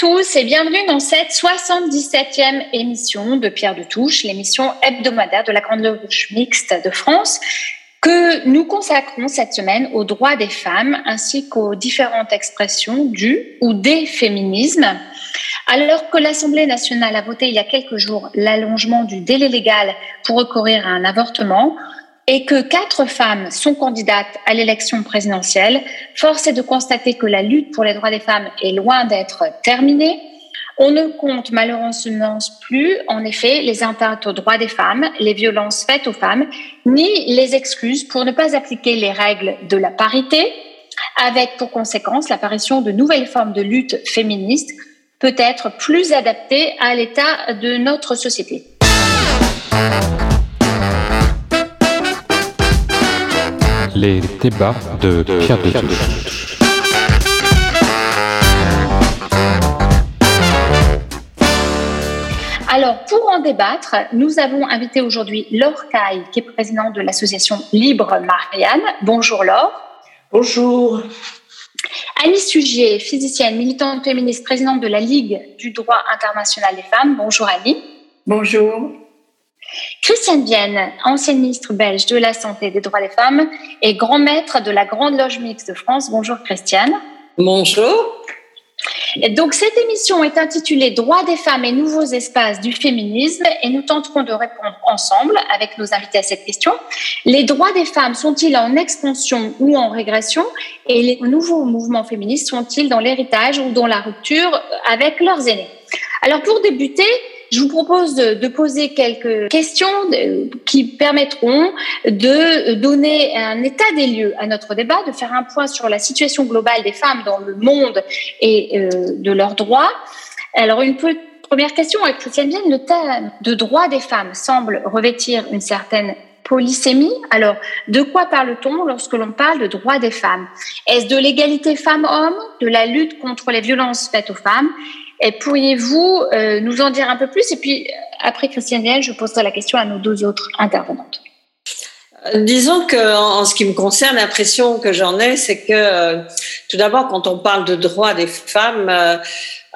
Tous et bienvenue dans cette 77e émission de Pierre de Touche, l'émission hebdomadaire de la Grande Loge Mixte de France que nous consacrons cette semaine aux droits des femmes ainsi qu'aux différentes expressions du ou des féminismes. Alors que l'Assemblée nationale a voté il y a quelques jours l'allongement du délai légal pour recourir à un avortement, et que quatre femmes sont candidates à l'élection présidentielle, force est de constater que la lutte pour les droits des femmes est loin d'être terminée. On ne compte malheureusement plus, en effet, les atteintes aux droits des femmes, les violences faites aux femmes, ni les excuses pour ne pas appliquer les règles de la parité, avec pour conséquence l'apparition de nouvelles formes de lutte féministe, peut-être plus adaptées à l'état de notre société. Les débats de Pierre de Touche. Alors, pour en débattre, nous avons invité aujourd'hui Laure Caille, qui est présidente de l'association Libre Marianne. Bonjour Laure. Bonjour. Annie Sugier, physicienne, militante féministe, présidente de la Ligue du droit international des femmes. Bonjour Annie. Bonjour. Christiane Vienne, ancienne ministre belge de la Santé et des droits des femmes et grand maître de la Grande Loge Mixte de France. Bonjour Christiane. Bonjour. Et donc cette émission est intitulée Droits des femmes et nouveaux espaces du féminisme et nous tenterons de répondre ensemble avec nos invités à cette question. Les droits des femmes sont-ils en expansion ou en régression et les nouveaux mouvements féministes sont-ils dans l'héritage ou dans la rupture avec leurs aînés? Alors pour débuter, je vous propose de, poser quelques questions qui permettront de donner un état des lieux à notre débat, de faire un point sur la situation globale des femmes dans le monde et euh, de leurs droits. Alors, une première question avec Christiane Vienne, le thème de droit des femmes semble revêtir une certaine polysémie. Alors, de quoi parle-t-on lorsque l'on parle de droits des femmes? Est-ce de l'égalité femmes-hommes, de la lutte contre les violences faites aux femmes? Et pourriez-vous euh, nous en dire un peu plus? Et puis, après Christiane Vienne, je poserai la question à nos deux autres intervenantes. Disons que, en ce qui me concerne, l'impression que j'en ai, c'est que, euh, tout d'abord, quand on parle de droits des femmes,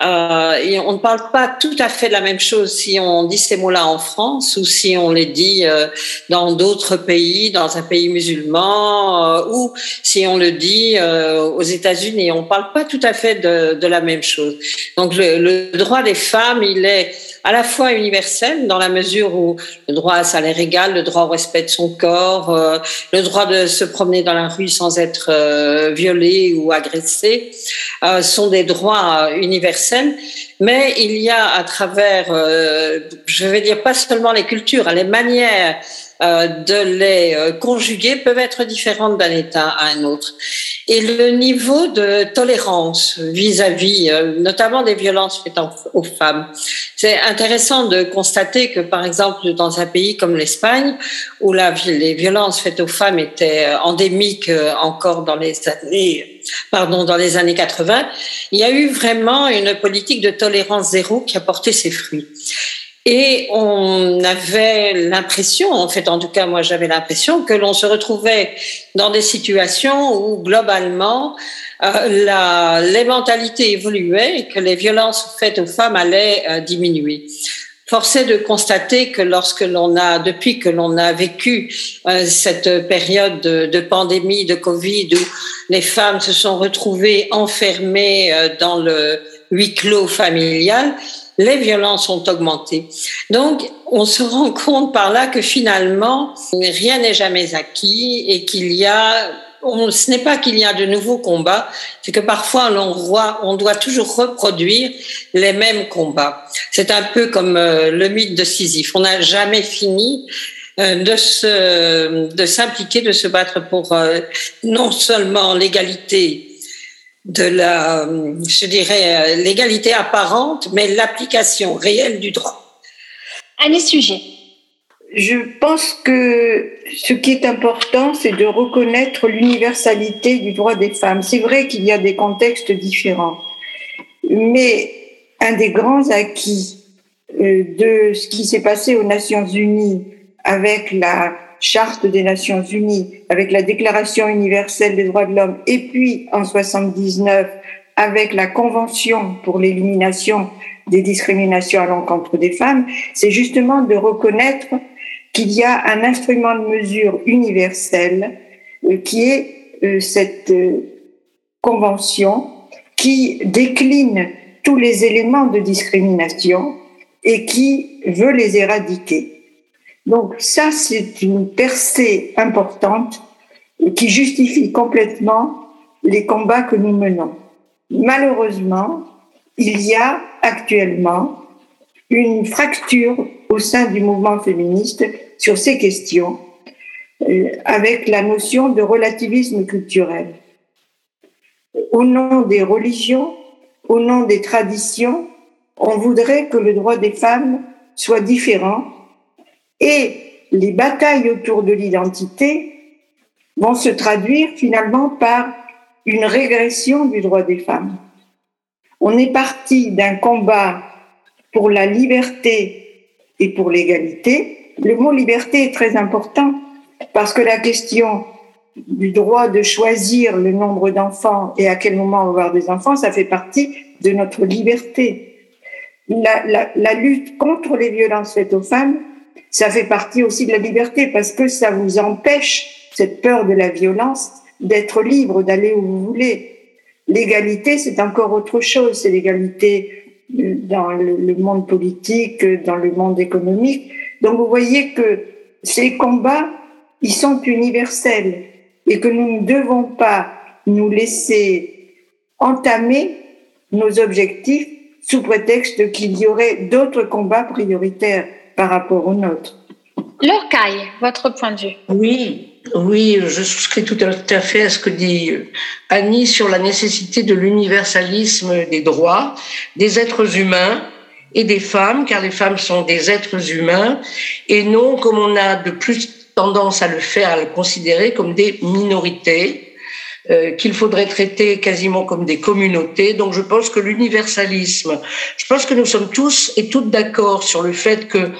euh, on ne parle pas tout à fait de la même chose si on dit ces mots-là en France ou si on les dit euh, dans d'autres pays, dans un pays musulman euh, ou si on le dit euh, aux États-Unis. On ne parle pas tout à fait de, de la même chose. Donc le, le, droit des femmes, il est à la fois universel dans la mesure où le droit à salaire égal, le droit au respect de son corps, euh, le droit de se promener dans la rue sans être euh, violé ou agressé euh, sont des droits universels. Mais il y a à travers, je vais dire pas seulement les cultures, les manières de les conjuguer peuvent être différentes d'un État à un autre. Et le niveau de tolérance vis-à-vis, -vis, notamment des violences faites aux femmes, c'est intéressant de constater que, par exemple, dans un pays comme l'Espagne, où la, les violences faites aux femmes étaient endémiques encore dans les années, pardon, dans les années 80, il y a eu vraiment une politique de tolérance zéro qui a porté ses fruits. Et on avait l'impression, en fait, en tout cas, moi, j'avais l'impression que l'on se retrouvait dans des situations où, globalement, euh, la, les mentalités évoluaient et que les violences faites aux femmes allaient euh, diminuer. Force est de constater que lorsque l'on a, depuis que l'on a vécu euh, cette période de, pandémie, de Covid, où les femmes se sont retrouvées enfermées dans le huis clos familial, les violences ont augmenté. Donc, on se rend compte par là que finalement, rien n'est jamais acquis et qu'il y a on, ce n'est pas qu'il y a de nouveaux combats, c'est que parfois on on doit toujours reproduire les mêmes combats. C'est un peu comme euh, le mythe de Sisyphe. On n'a jamais fini euh, de se, de s'impliquer, de se battre pour euh, non seulement l'égalité de la, je dirais, l'égalité apparente, mais l'application réelle du droit. Annie Sujet. je pense que ce qui est important, c'est de reconnaître l'universalité du droit des femmes. C'est vrai qu'il y a des contextes différents, mais un des grands acquis euh, de ce qui s'est passé aux Nations Unies avec la Charte des Nations Unies, avec la Déclaration universelle des droits de l'homme, et puis en 79 avec la Convention pour l'élimination des discriminations à l'encontre des femmes, c'est justement de reconnaître qu'il y a un instrument de mesure universel euh, qui est euh, cette euh, convention qui décline tous les éléments de discrimination et qui veut les éradiquer. Donc ça, c'est une percée importante qui justifie complètement les combats que nous menons. Malheureusement, il y a actuellement une fracture au sein du mouvement féministe sur ces questions euh, avec la notion de relativisme culturel. Au nom des religions, au nom des traditions, on voudrait que le droit des femmes soit différent et les batailles autour de l'identité vont se traduire finalement par une régression du droit des femmes. On est parti d'un combat pour la liberté et pour l'égalité. Le mot liberté est très important parce que la question du droit de choisir le nombre d'enfants et à quel moment avoir des enfants, ça fait partie de notre liberté. La, lutte contre les violences faites aux femmes, ça fait partie aussi de la liberté parce que ça vous empêche, cette peur de la violence, d'être libre, d'aller où vous voulez. L'égalité, c'est encore autre chose. C'est l'égalité dans le monde politique, dans le monde économique. Donc vous voyez que ces combats, ils sont universels et que nous ne devons pas nous laisser entamer nos objectifs sous prétexte qu'il y aurait d'autres combats prioritaires par rapport aux nôtres. Leur caille, votre point de vue. Oui, oui, je souscris tout à fait à ce que dit Annie sur la nécessité de l'universalisme des droits des êtres humains et des femmes, car les femmes sont des êtres humains, et non comme on a de plus tendance à le faire, à le considérer comme des minorités, euh, qu'il faudrait traiter quasiment comme des communautés. Donc je pense que l'universalisme, je pense que nous sommes tous et toutes d'accord sur le fait que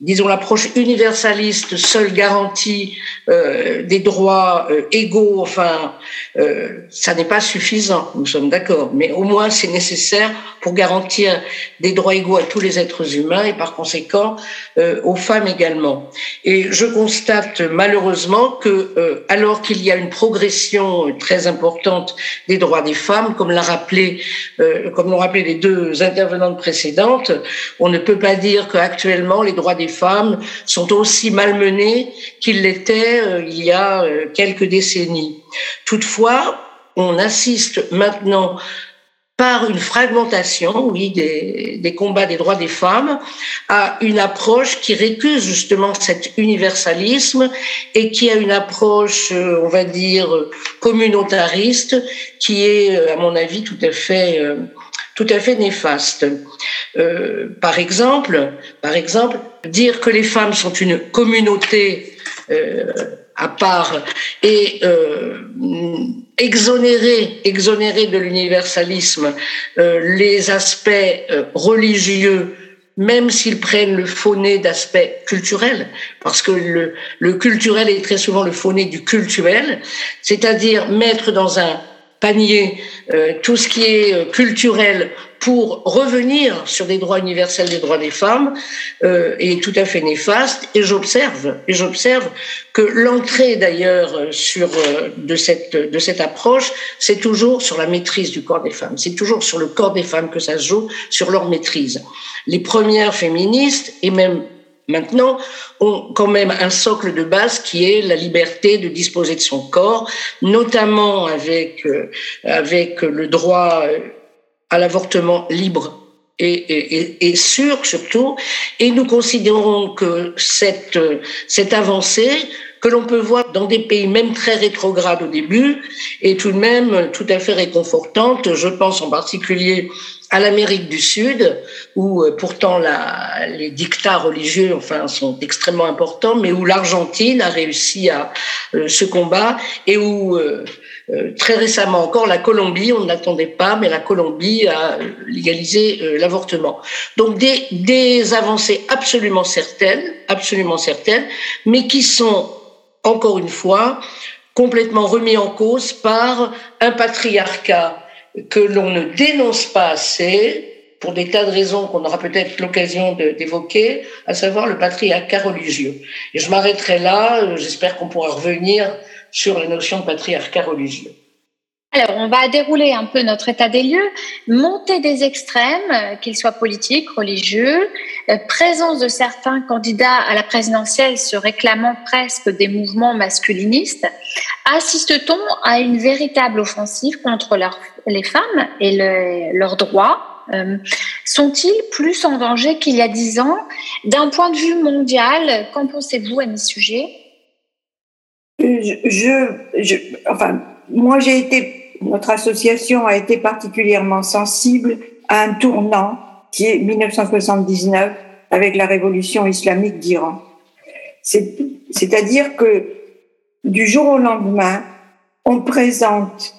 disons l'approche universaliste seule garantie euh, des droits euh, égaux enfin euh, ça n'est pas suffisant nous sommes d'accord. Mais au moins c'est nécessaire pour garantir des droits égaux à tous les êtres humains et par conséquent aux femmes également. Et je constate malheureusement que alors qu'il y a une progression très importante des droits des femmes comme l'a rappelé comme l'ont rappelé les deux intervenantes précédentes on ne peut pas dire qu'actuellement les droits des femmes sont aussi malmenées qu'ils l'étaient euh, il y a euh, quelques décennies. Toutefois, on assiste maintenant par une fragmentation, oui, des, combats des droits des femmes, à une approche qui récuse justement cet universalisme et qui a une approche, euh, on va dire, communautariste, qui est, à mon avis, tout à fait tout à fait néfaste. Par exemple, par exemple, dire que les femmes sont une communauté euh, à part et euh, exonérer, exonérer de l'universalisme euh, les aspects euh, religieux même s'ils prennent le faux-nez d'aspect culturel, parce que le, le culturel est très souvent le faux-nez du cultuel, c'est-à-dire mettre dans un panier euh, tout ce qui est euh, culturel pour revenir sur des droits universels des droits des femmes euh, est tout à fait néfaste. Et j'observe et j'observe que l'entrée d'ailleurs sur euh, de cette de cette approche c'est toujours sur la maîtrise du corps des femmes. C'est toujours sur le corps des femmes que ça se joue sur leur maîtrise. Les premières féministes et même maintenant ont quand même un socle de base qui est la liberté de disposer de son corps, notamment avec, euh, avec le droit euh, à l'avortement libre et, et, sûr surtout. Et nous considérons que cette, cette avancée que l'on peut voir dans des pays même très rétrogrades au début est tout de même tout à fait réconfortante. Je pense en particulier à l'Amérique du Sud, où euh, pourtant la, les dictats religieux enfin, sont extrêmement importants, mais où l'Argentine a réussi à euh, ce combat et où euh, très récemment encore la Colombie, on ne l'attendait pas, mais la Colombie a légalisé l'avortement. Donc des, des avancées absolument certaines, absolument certaines, mais qui sont encore une fois complètement remis en cause par un patriarcat que l'on ne dénonce pas assez pour des tas de raisons qu'on aura peut-être l'occasion d'évoquer, à savoir le patriarcat religieux. Et je m'arrêterai là, j'espère qu'on pourra revenir sur la notion de patriarcat religieux. Alors, on va dérouler un peu notre état des lieux. Montée des extrêmes, euh, qu'ils soient politiques, religieux, euh, présence de certains candidats à la présidentielle se réclamant presque des mouvements masculinistes. Assiste-t-on à une véritable offensive contre les femmes et leurs droits? Euh, Sont-ils plus en danger qu'il y a dix ans? D'un point de vue mondial, qu'en pensez-vous à ce sujet je, je, enfin, moi j'ai été notre association a été particulièrement sensible à un tournant qui est 1979 avec la révolution islamique d'Iran. C'est-à-dire que du jour au lendemain, on présente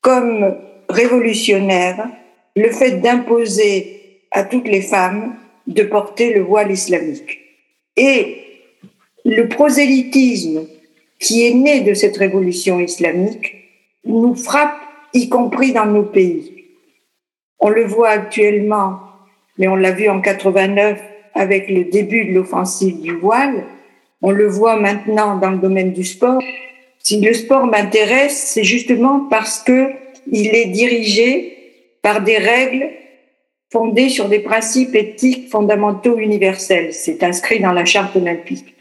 comme révolutionnaire le fait d'imposer à toutes les femmes de porter le voile islamique. Et le prosélytisme qui est né de cette révolution islamique nous frappe, y compris dans nos pays. On le voit actuellement, mais on l'a vu en 89 avec le début de l'offensive du voile. On le voit maintenant dans le domaine du sport. Si le sport m'intéresse, c'est justement parce que il est dirigé par des règles fondées sur des principes éthiques fondamentaux universels. C'est inscrit dans la charte olympique.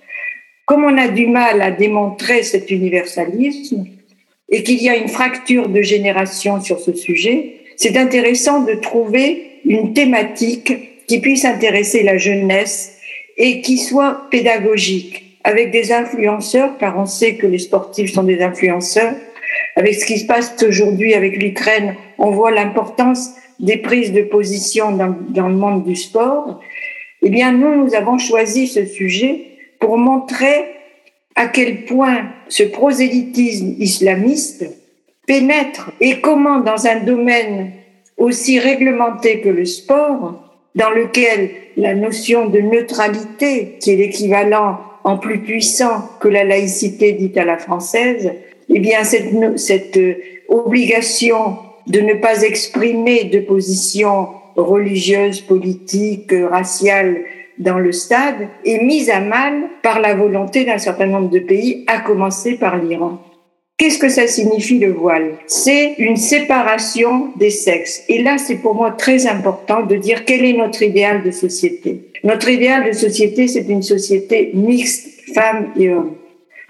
Comme on a du mal à démontrer cet universalisme, et qu'il y a une fracture de génération sur ce sujet, c'est intéressant de trouver une thématique qui puisse intéresser la jeunesse et qui soit pédagogique, avec des influenceurs, car on sait que les sportifs sont des influenceurs. Avec ce qui se passe aujourd'hui avec l'Ukraine, on voit l'importance des prises de position dans, le monde du sport. Eh bien, nous, nous avons choisi ce sujet pour montrer à quel point ce prosélytisme islamiste pénètre et comment dans un domaine aussi réglementé que le sport, dans lequel la notion de neutralité, qui est l'équivalent en plus puissant que la laïcité dite à la française, eh bien cette, cette obligation de ne pas exprimer de position religieuse, politique, raciale dans le stade est mise à mal par la volonté d'un certain nombre de pays, à commencer par l'Iran. Qu'est-ce que ça signifie le voile? C'est une séparation des sexes. Et là, c'est pour moi très important de dire quel est notre idéal de société. Notre idéal de société, c'est une société mixte, femmes et hommes.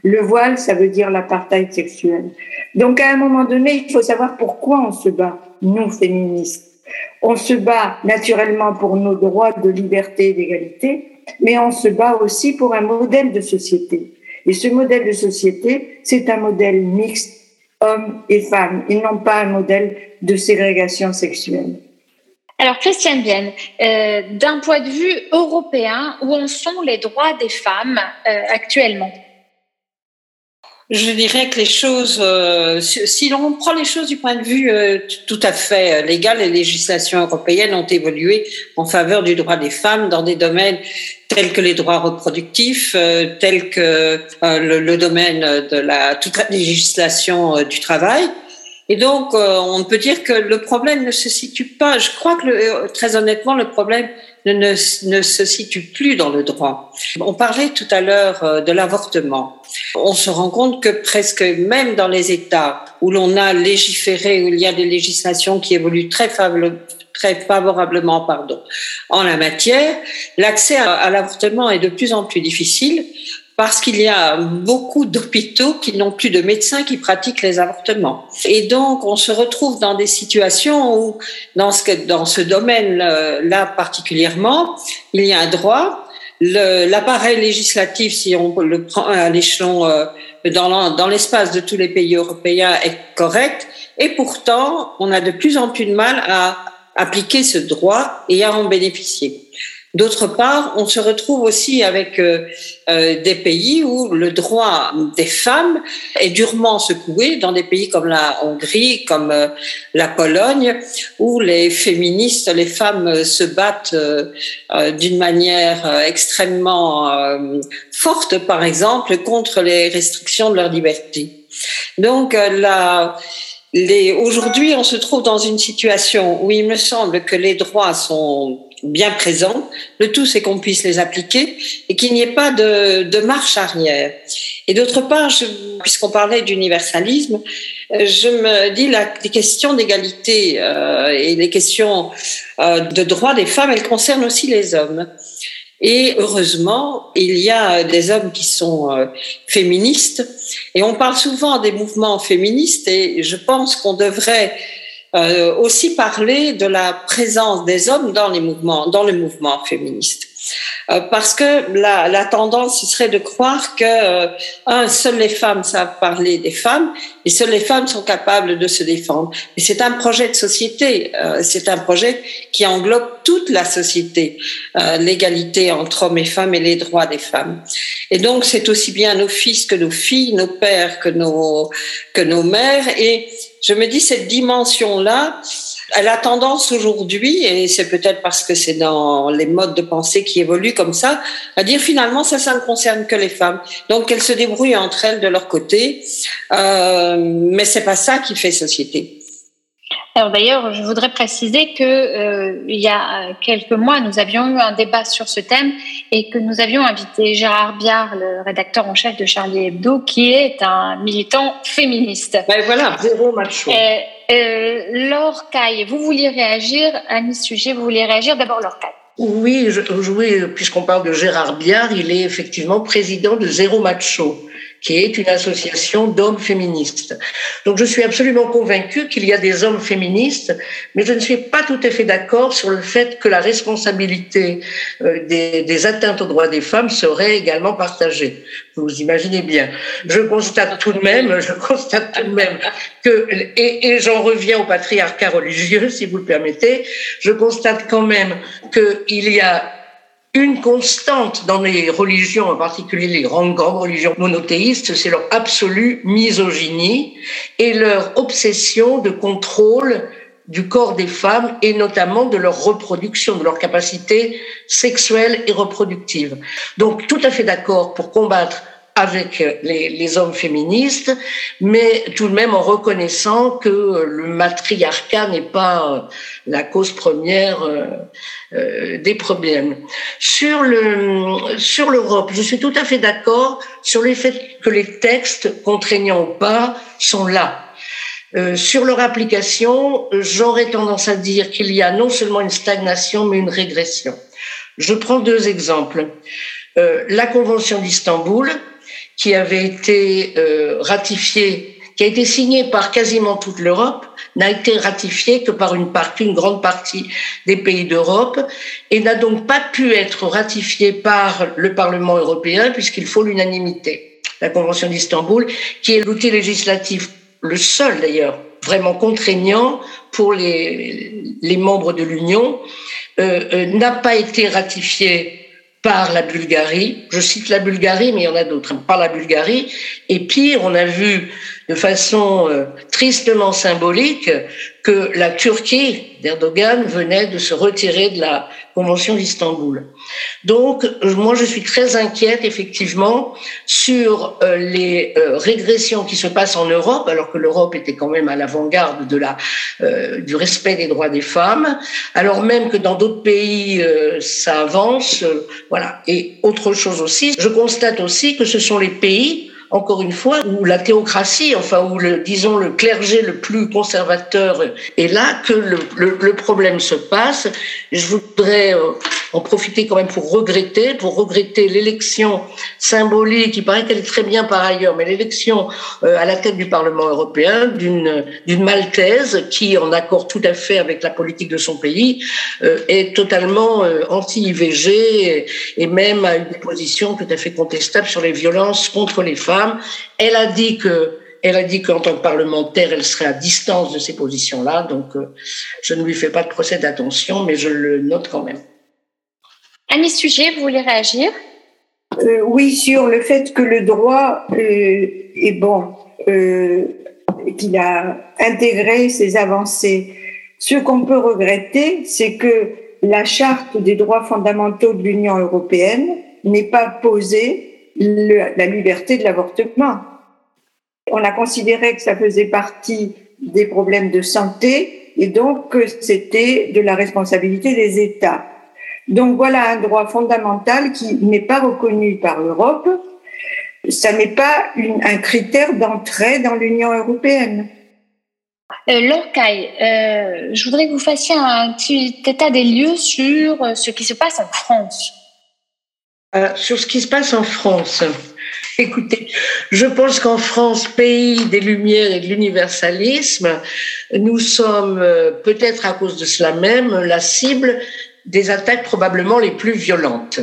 Le voile, ça veut dire l'apartheid sexuel. Donc, à un moment donné, il faut savoir pourquoi on se bat, nous, féministes. On se bat naturellement pour nos droits de liberté et d'égalité, mais on se bat aussi pour un modèle de société. Et ce modèle de société, c'est un modèle mixte, hommes et femmes, et non pas un modèle de ségrégation sexuelle. Alors, Christiane Vienne, euh, d'un point de vue européen, où en sont les droits des femmes euh, actuellement? Je dirais que les choses, euh, si l'on prend les choses du point de vue euh, tout à fait euh, légal, les législations européennes ont évolué en faveur du droit des femmes dans des domaines tels que les droits reproductifs, tels que le, domaine de la toute la législation du travail. Et donc, on peut dire que le problème ne se situe pas. Je crois que le, très honnêtement, le problème ne, ne, se situe plus dans le droit. On parlait tout à l'heure euh, de l'avortement. On se rend compte que presque même dans les États où l'on a légiféré, où il y a des législations qui évoluent très favorablement, pardon, en la matière, l'accès à l'avortement est de plus en plus difficile parce qu'il y a beaucoup d'hôpitaux qui n'ont plus de médecins qui pratiquent les avortements. Et donc, on se retrouve dans des situations où, dans ce, domaine-là particulièrement, il y a un droit. L'appareil législatif, si on le prend à l'échelon euh, dans l'espace de tous les pays européens, est correct. Et pourtant, on a de plus en plus de mal à appliquer ce droit et à en bénéficier. D'autre part, on se retrouve aussi avec euh, euh, des pays où le droit des femmes est durement secoué, dans des pays comme la Hongrie, comme euh, la Pologne, où les féministes, les femmes se battent d'une manière extrêmement forte, par exemple, contre les restrictions de leur liberté. Donc, la, aujourd'hui, on se trouve dans une situation où il me semble que les droits sont bien présents. Le tout, c'est qu'on puisse les appliquer et qu'il n'y ait pas de, de, marche arrière. Et d'autre part, puisqu'on parlait d'universalisme, euh, je me dis la, les questions d'égalité euh, et les questions euh, de droit des femmes, elles concernent aussi les hommes. Et heureusement, il y a des hommes qui sont euh, féministes. Et on parle souvent des mouvements féministes et je pense qu'on devrait euh, aussi parler de la présence des hommes dans les mouvements, dans le mouvement féministe. Euh, parce que la, tendance serait de croire que euh, un, seules les femmes savent parler des femmes et seules les femmes sont capables de se défendre. Mais c'est un projet de société, euh, c'est un projet qui englobe toute la société, l'égalité entre hommes et femmes et les droits des femmes. Et donc c'est aussi bien nos fils que nos filles, nos pères que nos que nos mères. Et je me dis cette dimension-là, elle a tendance aujourd'hui, et c'est peut-être parce que c'est dans les modes de pensée qui évoluent comme ça, à dire finalement ça, ça ne concerne que les femmes. Donc elles se débrouillent entre elles de leur côté, euh, mais c'est pas ça qui fait société. Alors d'ailleurs, je voudrais préciser que euh, il y a quelques mois, nous avions eu un débat sur ce thème et que nous avions invité Gérard Biard, le rédacteur en chef de Charlie Hebdo, qui est un militant féministe. Ben voilà, zéro macho. Euh, euh, Laure Caille, vous vouliez réagir à ce sujet, vous vouliez réagir d'abord Laure Caille. Oui, oui puisqu'on parle de Gérard Biard, il est effectivement président de Zéro Macho qui est une association d'hommes féministes. Donc je suis absolument convaincue qu'il y a des hommes féministes, mais je ne suis pas tout à fait d'accord sur le fait que la responsabilité euh, des, atteintes aux droits des femmes serait également partagée. Vous imaginez bien. Je constate tout de même, je constate tout de même que, et, et j'en reviens au patriarcat religieux, si vous le permettez, je constate quand même qu'il y a une constante dans les religions, en particulier les grandes, religions monothéistes, c'est leur absolue misogynie et leur obsession de contrôle du corps des femmes et notamment de leur reproduction, de leur capacité sexuelle et reproductive. Donc tout à fait d'accord pour combattre avec les, les, hommes féministes, mais tout de même en reconnaissant que le matriarcat n'est pas la cause première euh, euh, des problèmes. Sur le sur l'Europe, je suis tout à fait d'accord sur le fait que les textes, contraignants ou pas, sont là. Euh, sur leur application, j'aurais tendance à dire qu'il y a non seulement une stagnation, mais une régression. Je prends deux exemples. Euh, la Convention d'Istanbul, qui avait été euh, ratifiée, qui a été signée par quasiment toute l'Europe, n'a été ratifiée que par une partie, une grande partie des pays d'Europe et n'a donc pas pu être ratifiée par le Parlement européen puisqu'il faut l'unanimité. La Convention d'Istanbul, qui est l'outil législatif, le seul d'ailleurs, vraiment contraignant pour les, les membres de l'Union, euh, euh, n'a pas été ratifiée par la Bulgarie. Je cite la Bulgarie, mais il y en a d'autres, par la Bulgarie. Et pire, on a vu de façon euh, tristement symbolique que la Turquie d'Erdogan venait de se retirer de la Convention d'Istanbul. Donc, moi, je suis très inquiète, effectivement, sur euh, les euh, régressions qui se passent en Europe, alors que l'Europe était quand même à l'avant-garde de la du respect des droits des femmes, alors même que dans d'autres pays ça avance, voilà. Et autre chose aussi, je constate aussi que ce sont les pays encore une fois, où la théocratie, enfin, où le, disons, le clergé le plus conservateur est là, que le, le, le problème se passe. Je voudrais euh, en profiter quand même pour regretter, pour regretter l'élection symbolique, il paraît qu'elle est très bien par ailleurs, mais l'élection euh, à la tête du Parlement européen d'une Maltaise qui, en accord tout à fait avec la politique de son pays, euh, est totalement anti-IVG et, même a une position tout à fait contestable sur les violences contre les femmes elle a dit que elle a dit qu'en tant que parlementaire, elle serait à distance de ces positions-là. Donc, euh, je ne lui fais pas de procès d'attention, mais je le note quand même. Annie Sujet, vous voulez réagir? Euh, Oui, sur le fait que le droit euh, est bon, qu'il a intégré ses avancées. Ce qu'on peut regretter, c'est que la charte des droits fondamentaux de l'Union européenne n'ait pas posé la liberté de l'avortement. On a considéré que ça faisait partie des problèmes de santé et donc que c'était de la responsabilité des États. Donc voilà un droit fondamental qui n'est pas reconnu par l'Europe. Ça n'est pas un critère d'entrée dans l'Union européenne. Euh, euh, je voudrais que vous fassiez un petit état des lieux sur euh, ce qui se passe en France. Euh, sur ce qui se passe en France. Écoutez, je pense qu'en France, pays des Lumières et de l'universalisme, nous sommes peut-être à cause de cela même la cible des attaques probablement les plus violentes.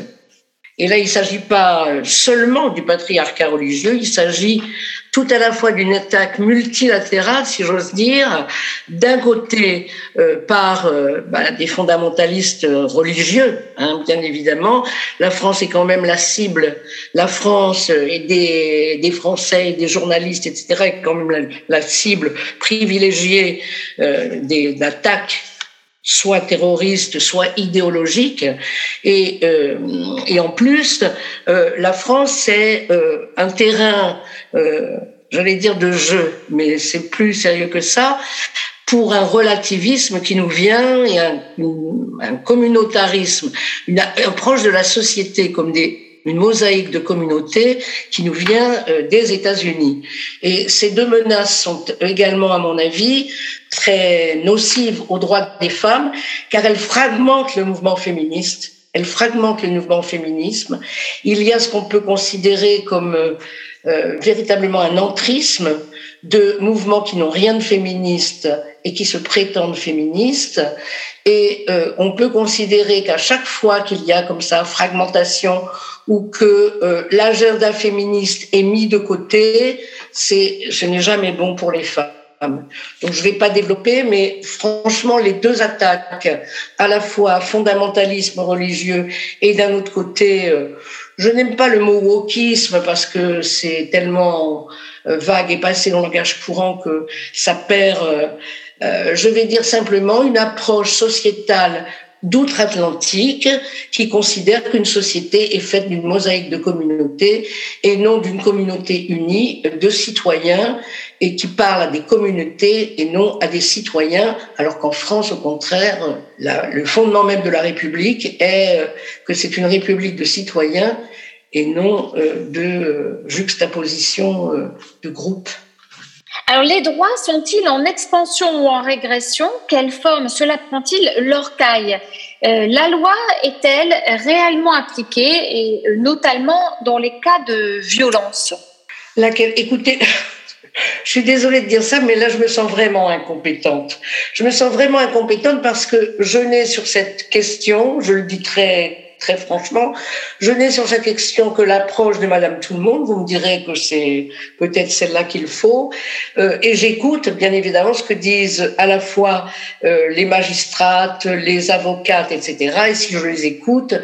Et là, il ne s'agit pas seulement du patriarcat religieux, il s'agit tout à la fois d'une attaque multilatérale, si j'ose dire, d'un côté euh, par euh, bah, des fondamentalistes religieux, hein, bien évidemment. La France est quand même la cible, la France et des, des Français des journalistes, etc., est quand même la, la cible privilégiée euh, des attaques soit terroriste, soit idéologique. Et, euh, et en plus, euh, la France, c'est euh, un terrain, euh, j'allais dire de jeu, mais c'est plus sérieux que ça, pour un relativisme qui nous vient et un, un communautarisme, une approche de la société comme des une mosaïque de communautés qui nous vient euh, des États-Unis. Et ces deux menaces sont également, à mon avis, très nocives aux droits des femmes, car elles fragmentent le mouvement féministe, elles fragmentent le mouvement féminisme. Il y a ce qu'on peut considérer comme euh, euh, véritablement un entrisme de mouvements qui n'ont rien de féministe et qui se prétendent féministes. Et euh, on peut considérer qu'à chaque fois qu'il y a comme ça fragmentation ou que euh, l'agenda féministe est mis de côté, c'est ce n'est jamais bon pour les femmes. Donc je ne vais pas développer, mais franchement, les deux attaques, à la fois fondamentalisme religieux et d'un autre côté, euh, je n'aime pas le mot wokisme parce que c'est tellement euh, vague et passé dans le langage courant que ça perd, euh, euh, je vais dire simplement, une approche sociétale d'outre-Atlantique qui considère qu'une société est faite d'une mosaïque de communautés et non d'une communauté unie de citoyens et qui parle à des communautés et non à des citoyens, alors qu'en France, au contraire, le fondement même de la République est que c'est une République de citoyens et non euh, de euh, juxtaposition euh, de groupes. Alors, les droits sont-ils en expansion ou en régression? Quelle forme cela prend-il leur caille La loi est-elle réellement appliquée, et notamment dans les cas de violence? Laquelle, écoutez, je suis désolée de dire ça, mais là, je me sens vraiment incompétente. Je me sens vraiment incompétente parce que je n'ai sur cette question, je le dis très très franchement, je n'ai sur cette question que l'approche de Madame Tout le Monde. Vous me direz que c'est peut-être celle-là qu'il faut. Euh, et j'écoute bien évidemment ce que disent à la fois euh, les magistrates, les avocates, etc. Et si je les écoute,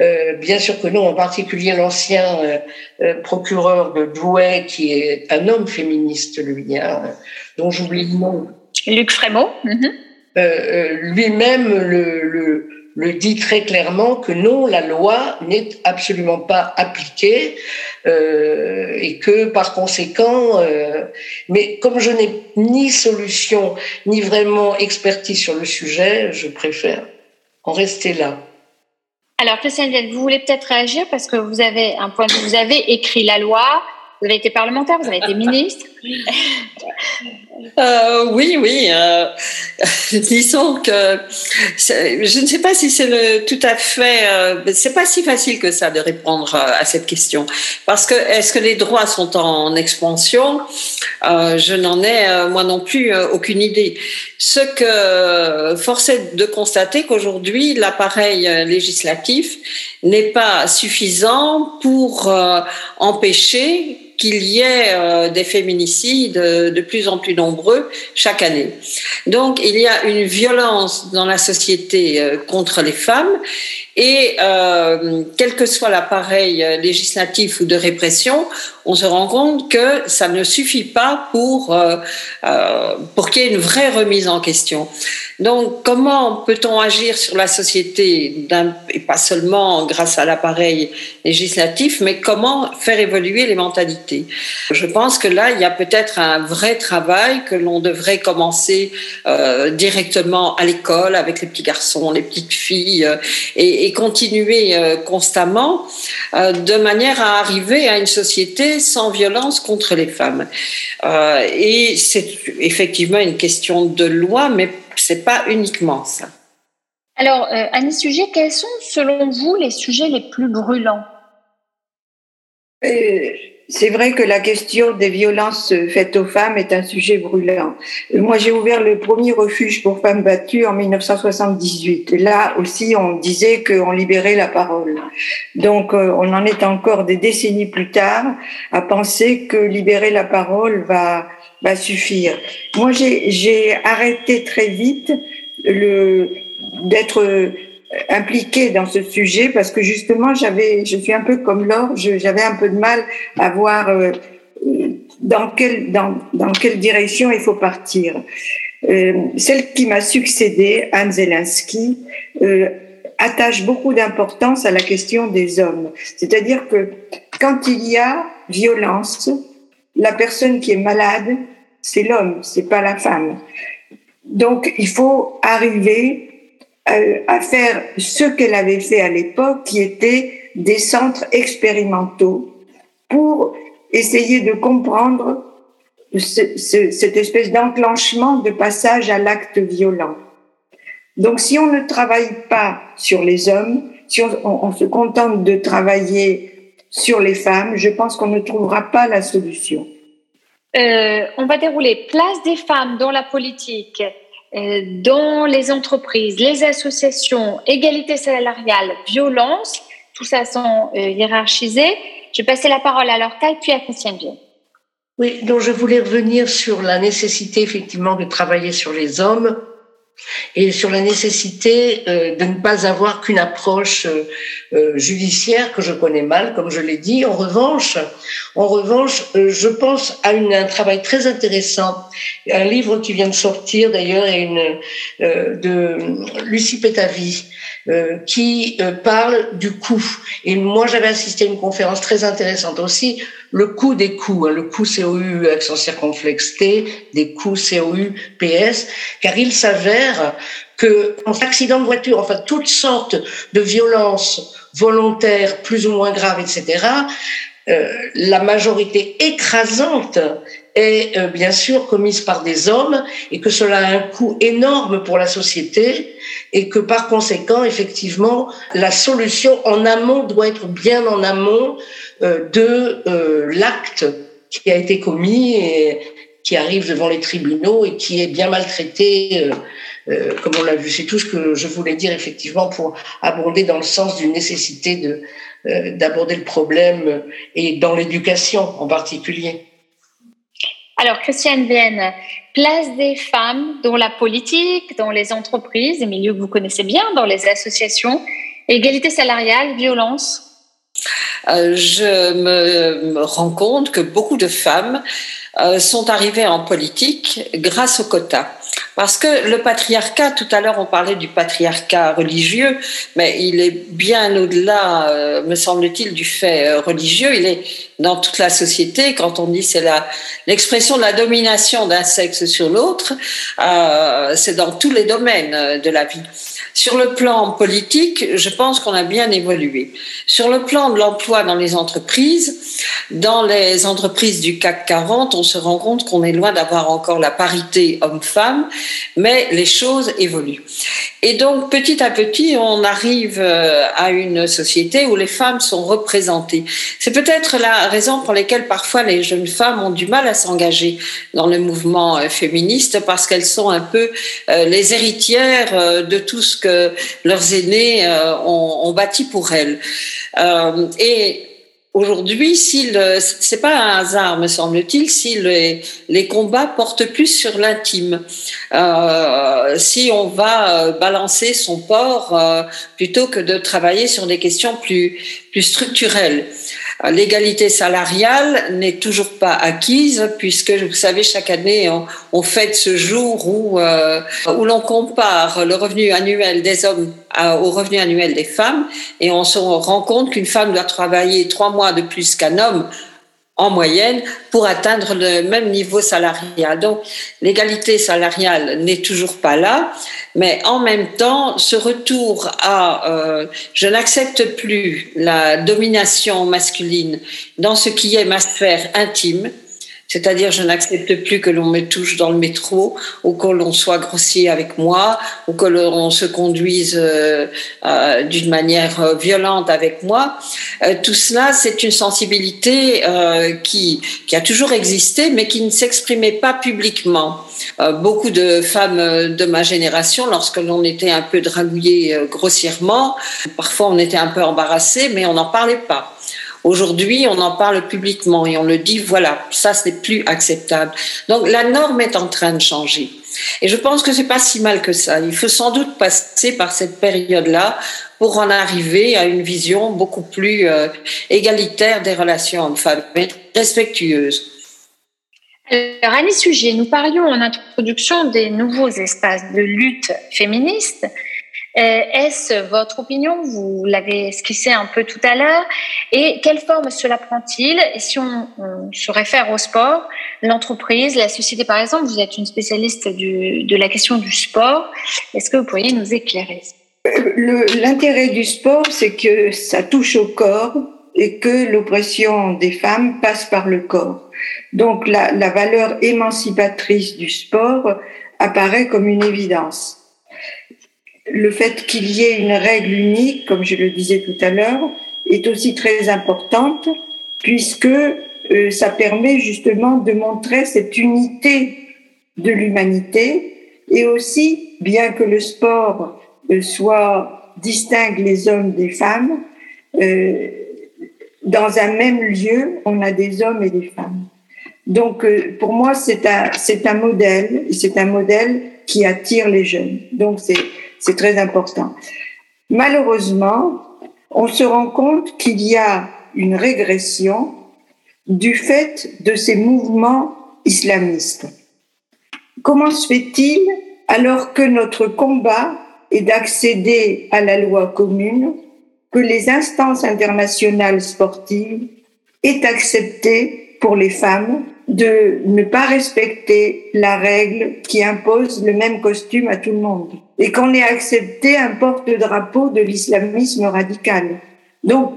euh, bien sûr que non, en particulier l'ancien euh, procureur de Douai, qui est un homme féministe, lui, hein, dont j'oublie le nom. Luc Frémaux. Mm-hmm. Lui-même le, le le dit très clairement que non, la loi n'est absolument pas appliquée euh, et que par conséquent, euh, mais comme je n'ai ni solution ni vraiment expertise sur le sujet, je préfère en rester là. Alors, Christiane, vous voulez peut-être réagir parce que vous avez un point de vous avez écrit la loi, vous avez été parlementaire, vous avez été ministre. Euh, oui, oui. Euh, disons que je ne sais pas si c'est tout à fait. Euh, c'est pas si facile que ça de répondre euh, à cette question parce que est-ce que les droits sont en expansion? Je n'en ai moi non plus aucune idée. Ce que force est de constater qu'aujourd'hui l'appareil législatif n'est pas suffisant pour empêcher qu'il y ait euh, des féminicides de plus en plus nombreux chaque année. Donc il y a une violence dans la société euh, contre les femmes et euh, quel que soit l'appareil législatif ou de répression, on se rend compte que ça ne suffit pas pour, euh, euh, pour qu'il y ait une vraie remise en question. Donc, comment peut-on agir sur la société, et pas seulement grâce à l'appareil législatif, mais comment faire évoluer les mentalités? Je pense que là, il y a peut-être un vrai travail que l'on devrait commencer euh, directement à l'école avec les petits garçons, les petites filles, et, continuer constamment de manière à arriver à une société sans violence contre les femmes. Euh, et c'est effectivement une question de loi, mais c'est pas uniquement ça. Alors, euh, Annie Sujet, quels sont selon vous les sujets les plus brûlants? Euh, c'est vrai que la question des violences faites aux femmes est un sujet brûlant. Moi, j'ai ouvert le premier refuge pour femmes battues en 1978. Là aussi, on disait qu'on libérait la parole. Donc, euh, on en est encore des décennies plus tard à penser que libérer la parole va, va suffire. Moi, j'ai arrêté très vite le d'être impliquée dans ce sujet parce que justement j'avais je suis un peu comme Laure j'avais un peu de mal à voir euh, dans quelle dans, dans quelle direction il faut partir. Euh, celle qui m'a succédé Anne Zelensky euh, attache beaucoup d'importance à la question des hommes. C'est-à-dire que quand il y a violence la personne qui est malade c'est l'homme c'est pas la femme. Donc il faut arriver à faire ce qu'elle avait fait à l'époque, qui était des centres expérimentaux pour essayer de comprendre ce, ce, cette espèce d'enclenchement de passage à l'acte violent. Donc si on ne travaille pas sur les hommes, si on, on, on se contente de travailler sur les femmes, je pense qu'on ne trouvera pas la solution. Euh, on va dérouler place des femmes dans la politique, euh, dans les entreprises, les associations, égalité salariale, violence, tout ça sont euh, hiérarchisés. Je vais passer la parole à Lortaille puis à Christiane Vienne. Oui, donc je voulais revenir sur la nécessité effectivement de travailler sur les hommes et sur la nécessité euh, de ne pas avoir qu'une approche euh, euh, judiciaire que je connais mal, comme je l'ai dit. En revanche, en revanche, je pense à un travail très intéressant, un livre qui vient de sortir d'ailleurs, de Lucie Pétavy, euh, qui parle du coût. Et moi, j'avais assisté à une conférence très intéressante aussi, le coût des coûts, hein, le coût COU accent circonflexe T, des coûts COU PS, car il s'avère que en accident de voiture, enfin toutes sortes de violences volontaires plus ou moins graves, etc., euh, la majorité écrasante est euh, bien sûr commise par des hommes et que cela a un coût énorme pour la société et que par conséquent, effectivement, la solution en amont doit être bien en amont euh, de l'acte qui a été commis et qui arrive devant les tribunaux et qui est bien maltraité, euh, comme on l'a vu. C'est tout ce que je voulais dire effectivement pour abonder dans le sens d'une nécessité de euh, d'aborder le problème et dans l'éducation en particulier. Alors, Christiane Vienne, place des femmes dans la politique, dans les entreprises, des milieux que vous connaissez bien, dans les associations, égalité salariale, violence euh, je me, me, rends compte que beaucoup de femmes euh, sont arrivées en politique grâce au quota. Parce que le patriarcat, tout à l'heure on parlait du patriarcat religieux, mais il est bien au-delà, euh, me semble-t-il, du fait euh, religieux. Il est dans toute la société. Quand on dit c'est l'expression de la domination d'un sexe sur l'autre, euh, c'est dans tous les domaines de la vie. Sur le plan politique, je pense qu'on a bien évolué. Sur le plan de l'emploi dans les entreprises, dans les entreprises du CAC 40, on se rend compte qu'on est loin d'avoir encore la parité homme-femme, mais les choses évoluent. Et donc, petit à petit, on arrive euh, à une société où les femmes sont représentées. C'est peut-être la raison pour laquelle parfois les jeunes femmes ont du mal à s'engager dans le mouvement euh, féministe parce qu'elles sont un peu euh, les héritières de tout ce que leurs aînés ont, ont bâti pour elles. et Aujourd'hui, si c'est pas un hasard, me semble-t-il, si les, combats portent plus sur l'intime, euh, si on va euh, balancer son port euh, plutôt que de travailler sur des questions plus plus structurelles. L'égalité salariale n'est toujours pas acquise puisque, vous savez, chaque année, on, fête ce jour où, euh, où l'on compare le revenu annuel des hommes au revenu annuel des femmes et on se rend compte qu'une femme doit travailler trois mois de plus qu'un homme en moyenne pour atteindre le même niveau salarial. Donc l'égalité salariale n'est toujours pas là, mais en même temps, ce retour à euh, je n'accepte plus la domination masculine dans ce qui est ma sphère intime, c'est-à-dire, je n'accepte plus que l'on me touche dans le métro, ou que l'on soit grossier avec moi, ou que l'on se conduise euh, euh, d'une manière euh, violente avec moi. tout cela, c'est une sensibilité qui, qui a toujours existé, mais qui ne s'exprimait pas publiquement. beaucoup de femmes de ma génération, lorsque l'on était un peu dragouillé grossièrement, parfois on était un peu embarrassé, mais on n'en parlait pas. Aujourd'hui, on en parle publiquement et on le dit, voilà, ça, ce n'est plus acceptable. Donc, la norme est en train de changer. Et je pense que c'est pas si mal que ça. Il faut sans doute passer par cette période-là pour en arriver à une vision beaucoup plus euh, égalitaire des relations hommes-femmes, respectueuse. Alors, Annie Sujet, nous parlions en introduction des nouveaux espaces de lutte féministe. Euh, est-ce votre opinion? Vous l'avez esquissé un peu tout à l'heure. Et quelle forme cela prend-il? Si on, se réfère au sport, l'entreprise, la société par exemple, vous êtes une spécialiste de la question du sport. Est-ce que vous pourriez nous éclairer? L'intérêt du sport, c'est que ça touche au corps et que l'oppression des femmes passe par le corps. Donc la valeur émancipatrice du sport apparaît comme une évidence le fait qu'il y ait une règle unique, comme je le disais tout à l'heure, est aussi très importante puisque euh, ça permet justement de montrer cette unité de l'humanité et aussi, bien que le sport euh, soit distingue les hommes des femmes, euh, dans un même lieu, on a des hommes et des femmes. Donc, pour moi, c'est un, c'est un modèle, c'est un modèle qui attire les jeunes. Donc, c'est, c'est très important. Malheureusement, on se rend compte qu'il y a une régression du fait de ces mouvements islamistes. Comment se fait-il alors que notre combat est d'accéder à la loi commune, que les instances internationales sportives aient accepté pour les femmes de ne pas respecter la règle qui impose le même costume à tout le monde et qu'on ait accepté un porte-drapeau de l'islamisme radical. Donc,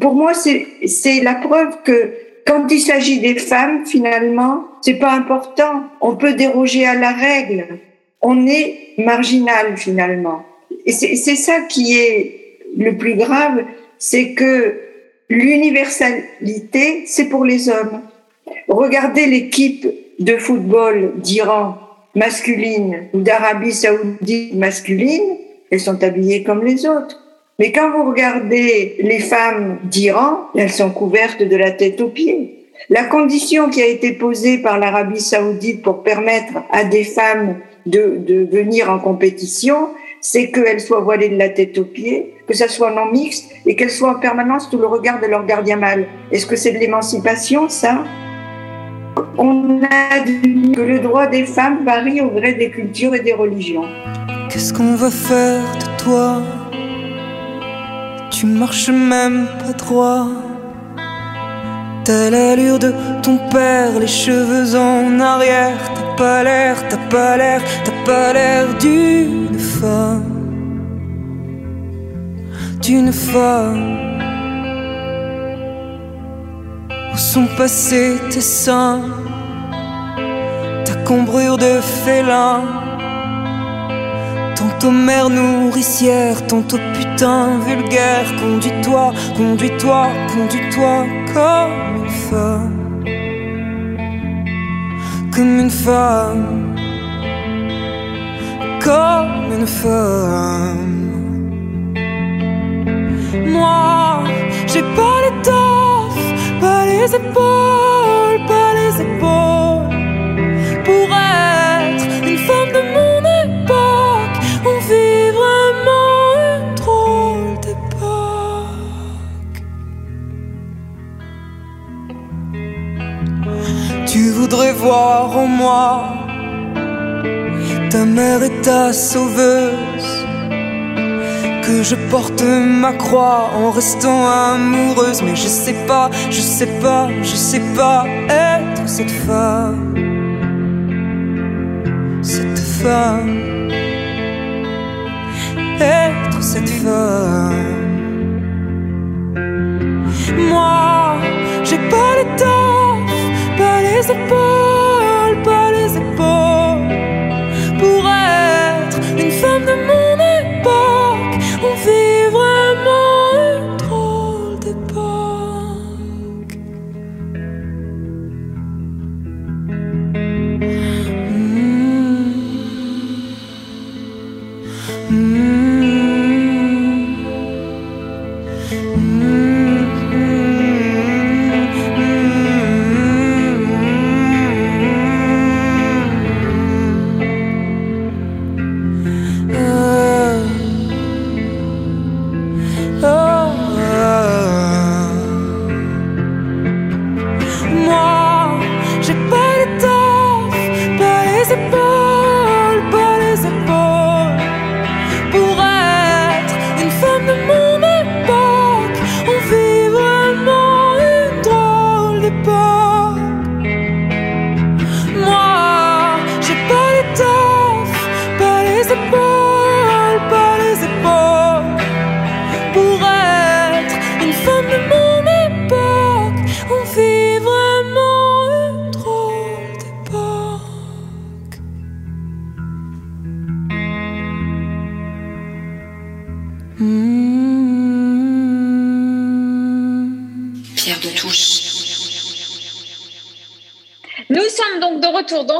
pour moi, c'est la preuve que quand il s'agit des femmes, finalement, c'est pas important. On peut déroger à la règle. On est marginal, finalement. Et c'est ça qui est le plus grave, c'est que l'universalité, c'est pour les hommes. Regardez l'équipe de football d'Iran masculine ou d'Arabie saoudite masculine, elles sont habillées comme les autres. Mais quand vous regardez les femmes d'Iran, elles sont couvertes de la tête aux pieds. La condition qui a été posée par l'Arabie saoudite pour permettre à des femmes de, venir en compétition, c'est qu'elles soient voilées de la tête aux pieds, que ça soit non mixte et qu'elles soient en permanence sous le regard de leur gardien mâle. Est-ce que c'est de l'émancipation, ça? On a dit que le droit des femmes varie au gré des cultures et des religions. Qu'est-ce qu'on va faire de toi? Tu marches même pas droit. T'as l'allure de ton père, les cheveux en arrière. T'as pas l'air, t'as pas l'air, t'as pas l'air d'une femme. D'une femme. Sont passés tes seins cambrure de félin. Tantôt mère nourricière, tantôt putain vulgaire. Conduis-toi, conduis-toi, conduis-toi comme une femme. Comme une femme. Comme une femme. Moi, j'ai pas les épaules, pas les épaules. Pour être une femme de mon époque, on vit vraiment une drôle d'époque. Tu voudrais voir en moi ta mère et ta sauveuse que je porte ma croix en restant amoureuse. Mais je sais pas, je sais pas, je sais pas être cette femme. Cette femme. Être cette femme. Moi, j'ai pas l'étoffe, pas les épaules,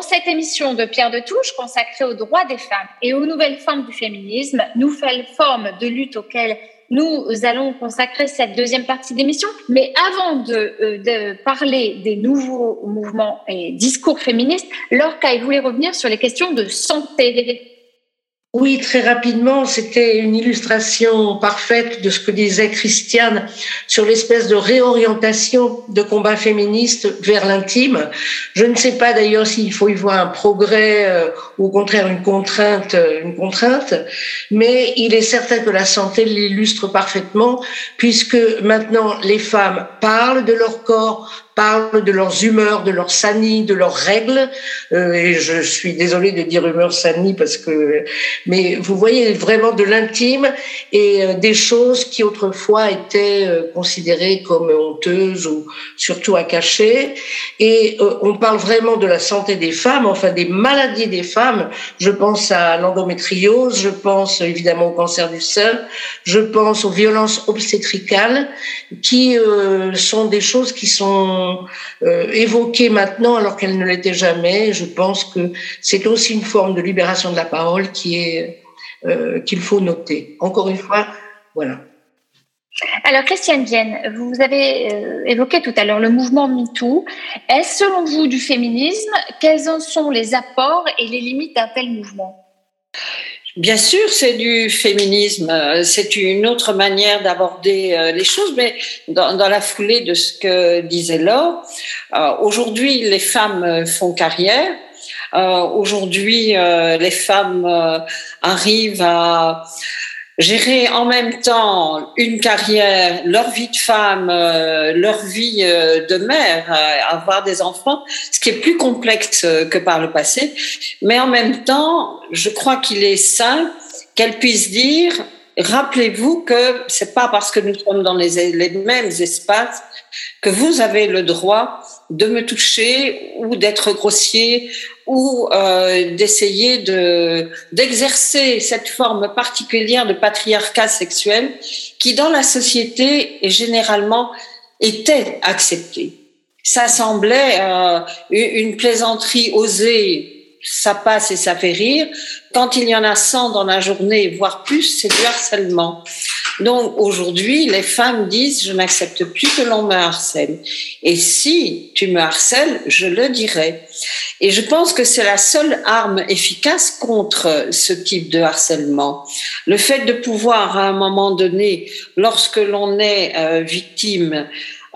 cette émission de Pierre de Touche consacrée aux droits des femmes et aux nouvelles formes du féminisme, nouvelles formes de lutte auxquelles nous allons consacrer cette deuxième partie d'émission. Mais avant de, euh, parler des nouveaux mouvements et discours féministes, Lorca, voulez revenir sur les questions de santé. Oui, très rapidement, c'était une illustration parfaite de ce que disait Christiane sur l'espèce de réorientation de combat féministe vers l'intime. Je ne sais pas d'ailleurs s'il faut y voir un progrès euh, ou au contraire une contrainte, une contrainte, mais il est certain que la santé l'illustre parfaitement puisque maintenant les femmes parlent de leur corps, parlent de leurs humeurs, de leurs sani, de leurs règles. Euh, et je suis désolée de dire humeur sani parce que, mais vous voyez vraiment de l'intime et euh, des choses qui autrefois étaient euh, considérées comme honteuses ou surtout à cacher. Et on parle vraiment de la santé des femmes, enfin des maladies des femmes. Je pense à l'endométriose, je pense évidemment au cancer du sein, je pense aux violences obstétricales, qui euh, sont des choses qui sont euh, évoquées maintenant alors qu'elles ne l'étaient jamais. Je pense que c'est aussi une forme de libération de la parole qui est euh, qu'il faut noter. Encore une fois, voilà. Alors, Christiane Vienne, vous avez euh, évoqué tout à l'heure le mouvement MeToo. Est-ce, selon vous, du féminisme? Quels en sont les apports et les limites d'un tel mouvement? Bien sûr, c'est du féminisme. C'est une autre manière d'aborder euh, les choses, mais dans, la foulée de ce que disait Laure, euh, aujourd'hui, les femmes font carrière. Aujourd'hui, les femmes arrivent à gérer en même temps une carrière, leur vie de femme, euh, leur vie euh, de mère, euh, avoir des enfants, ce qui est plus complexe que par le passé. Mais en même temps, je crois qu'il est sain qu'elles puissent dire, rappelez-vous que c'est pas parce que nous sommes dans les mêmes espaces que vous avez le droit de me toucher ou d'être grossier ou euh, d'essayer de d'exercer cette forme particulière de patriarcat sexuel qui dans la société est généralement était acceptée. Ça semblait euh, une plaisanterie osée ça passe et ça fait rire. Quand il y en a 100 dans la journée, voire plus, c'est du harcèlement. Donc aujourd'hui, les femmes disent je n'accepte plus que l'on me harcèle. Et si tu me harcèles, je le dirai. Et je pense que c'est la seule arme efficace contre ce type de harcèlement. Le fait de pouvoir à un moment donné, lorsque l'on est euh, victime,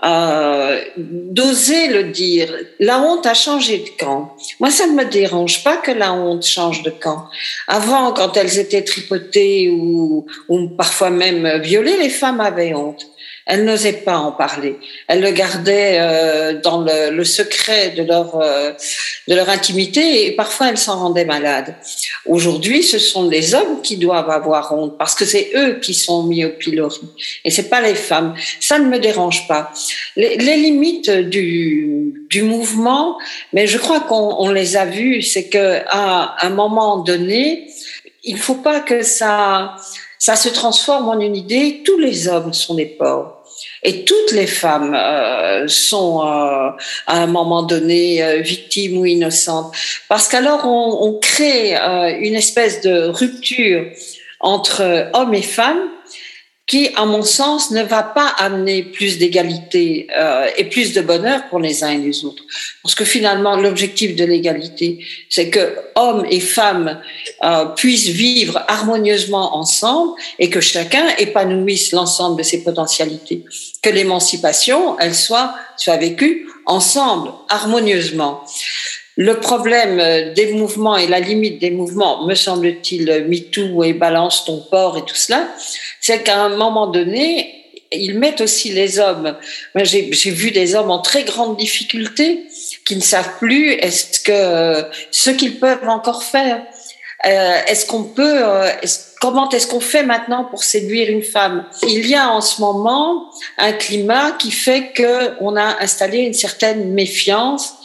euh, d'oser le dire. La honte a changé de camp. Moi, ça ne me dérange pas que la honte change de camp. Avant, quand elles étaient tripotées ou, ou parfois même violées, les femmes avaient honte. Elles n'osaient pas en parler. Elles le gardaient euh, dans le, le, secret de leur euh, de leur intimité et parfois elles s'en rendaient malades. Aujourd'hui, ce sont les hommes qui doivent avoir honte parce que c'est eux qui sont mis au pilori et c'est pas les femmes. Ça ne me dérange pas. Les, les limites du du mouvement, mais je crois qu'on on les a vues. C'est que à un moment donné, il faut pas que ça ça se transforme en une idée. Tous les hommes sont des pauvres. Et toutes les femmes euh, sont euh, à un moment donné euh, victimes ou innocentes. Parce qu'alors on, on crée euh, une espèce de rupture entre hommes et femmes qui, à mon sens, ne va pas amener plus d'égalité euh, et plus de bonheur pour les uns et les autres. Parce que finalement, l'objectif de l'égalité, c'est que hommes et femmes euh, puissent vivre harmonieusement ensemble et que chacun épanouisse l'ensemble de ses potentialités. Que l'émancipation, elle soit, soit vécue ensemble, harmonieusement. Le problème des mouvements et la limite des mouvements, me semble-t-il, MeToo et balance ton port et tout cela, c'est qu'à un moment donné, ils mettent aussi les hommes. J'ai vu des hommes en très grande difficulté qui ne savent plus est-ce que ce qu'ils peuvent encore faire. Euh, est-ce qu'on peut, euh, comment est-ce qu'on fait maintenant pour séduire une femme? Il y a en ce moment un climat qui fait que on a installé une certaine méfiance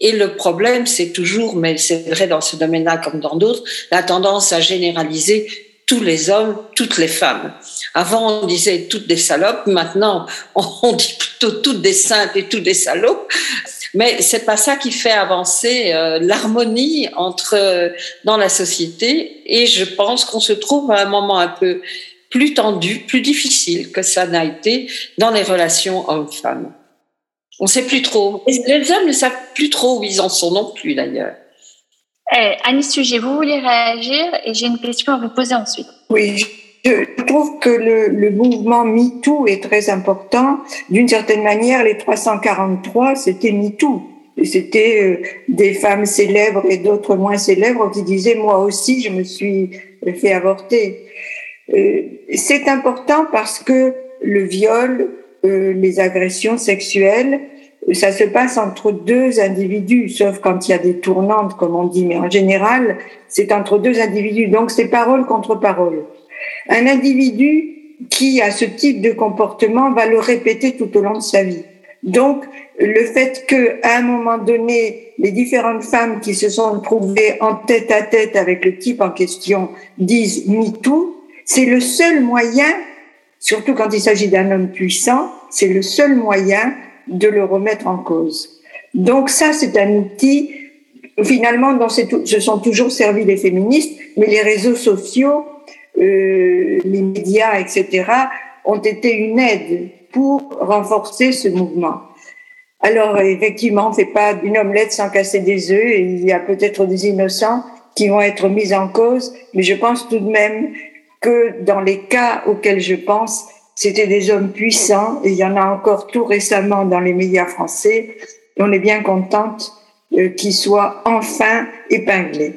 et le problème, c'est toujours, mais c'est vrai dans ce domaine-là comme dans d'autres, la tendance à généraliser tous les hommes, toutes les femmes. Avant, on disait toutes des salopes. Maintenant, on dit plutôt toutes des saintes et toutes des salopes. Mais c'est pas ça qui fait avancer euh, l'harmonie entre euh, dans la société. Et je pense qu'on se trouve à un moment un peu plus tendu, plus difficile que ça n'a été dans les relations hommes-femmes. On ne sait plus trop. les hommes ne savent plus trop où ils en sont non plus d'ailleurs. Eh, Annie Sujet, vous voulez réagir et j'ai une question à vous poser ensuite. Oui, je trouve que le, le mouvement MeToo est très important. D'une certaine manière, les 343, c'était MeToo. C'était euh, des femmes célèbres et d'autres moins célèbres qui disaient moi aussi je me suis fait avorter. Euh, c'est important parce que le viol, euh, les agressions sexuelles, ça se passe entre deux individus, sauf quand il y a des tournantes, comme on dit, mais en général, c'est entre deux individus. Donc, c'est parole contre parole. Un individu qui a ce type de comportement va le répéter tout au long de sa vie. Donc, le fait que, à un moment donné, les différentes femmes qui se sont trouvées en tête à tête avec le type en question disent MeToo, c'est le seul moyen surtout quand il s'agit d'un homme puissant, c'est le seul moyen de le remettre en cause. Donc ça, c'est un outil, finalement, dont se sont toujours servis les féministes, mais les réseaux sociaux, euh, les médias, etc., ont été une aide pour renforcer ce mouvement. Alors, effectivement, on ne fait pas une omelette sans casser des œufs, et il y a peut-être des innocents qui vont être mis en cause, mais je pense tout de même que dans les cas auxquels je pense, c'était des hommes puissants, et il y en a encore tout récemment dans les médias français, et on est bien contente euh, qu'ils soient enfin épinglés.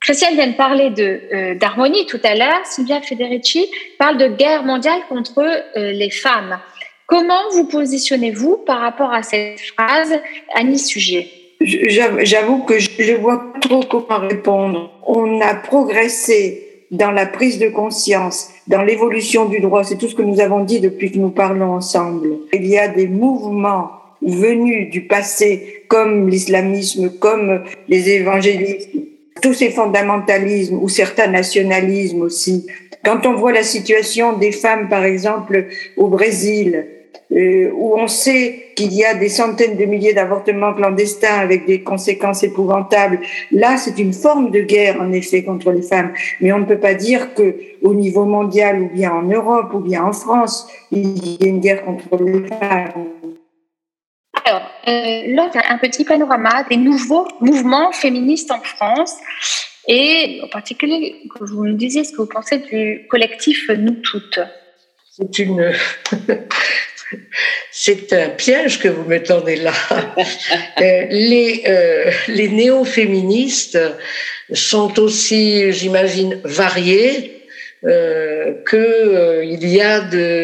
Christiane vient de parler de euh, d'harmonie tout à l'heure. Sylvia Federici parle de guerre mondiale contre euh, les femmes. Comment vous positionnez-vous par rapport à cette phrase, Annie Sujet J'avoue que je ne vois pas trop comment répondre. On a progressé dans la prise de conscience, dans l'évolution du droit. C'est tout ce que nous avons dit depuis que nous parlons ensemble. Il y a des mouvements venus du passé, comme l'islamisme, comme les évangélismes, tous ces fondamentalismes ou certains nationalismes aussi. Quand on voit la situation des femmes, par exemple, au Brésil, euh, où on sait qu'il y a des centaines de milliers d'avortements clandestins avec des conséquences épouvantables, là, c'est une forme de guerre, en effet, contre les femmes. Mais on ne peut pas dire que au niveau mondial, ou bien en Europe, ou bien en France, il y a une guerre contre les femmes. Alors, euh, là, un petit panorama des nouveaux mouvements féministes en France. Et en particulier, que vous nous disiez ce que vous pensez du collectif Nous Toutes. C'est une. C'est un piège que vous me tendez là. Euh, les, euh, les néo-féministes sont aussi, j'imagine, variés euh, qu'il euh, y a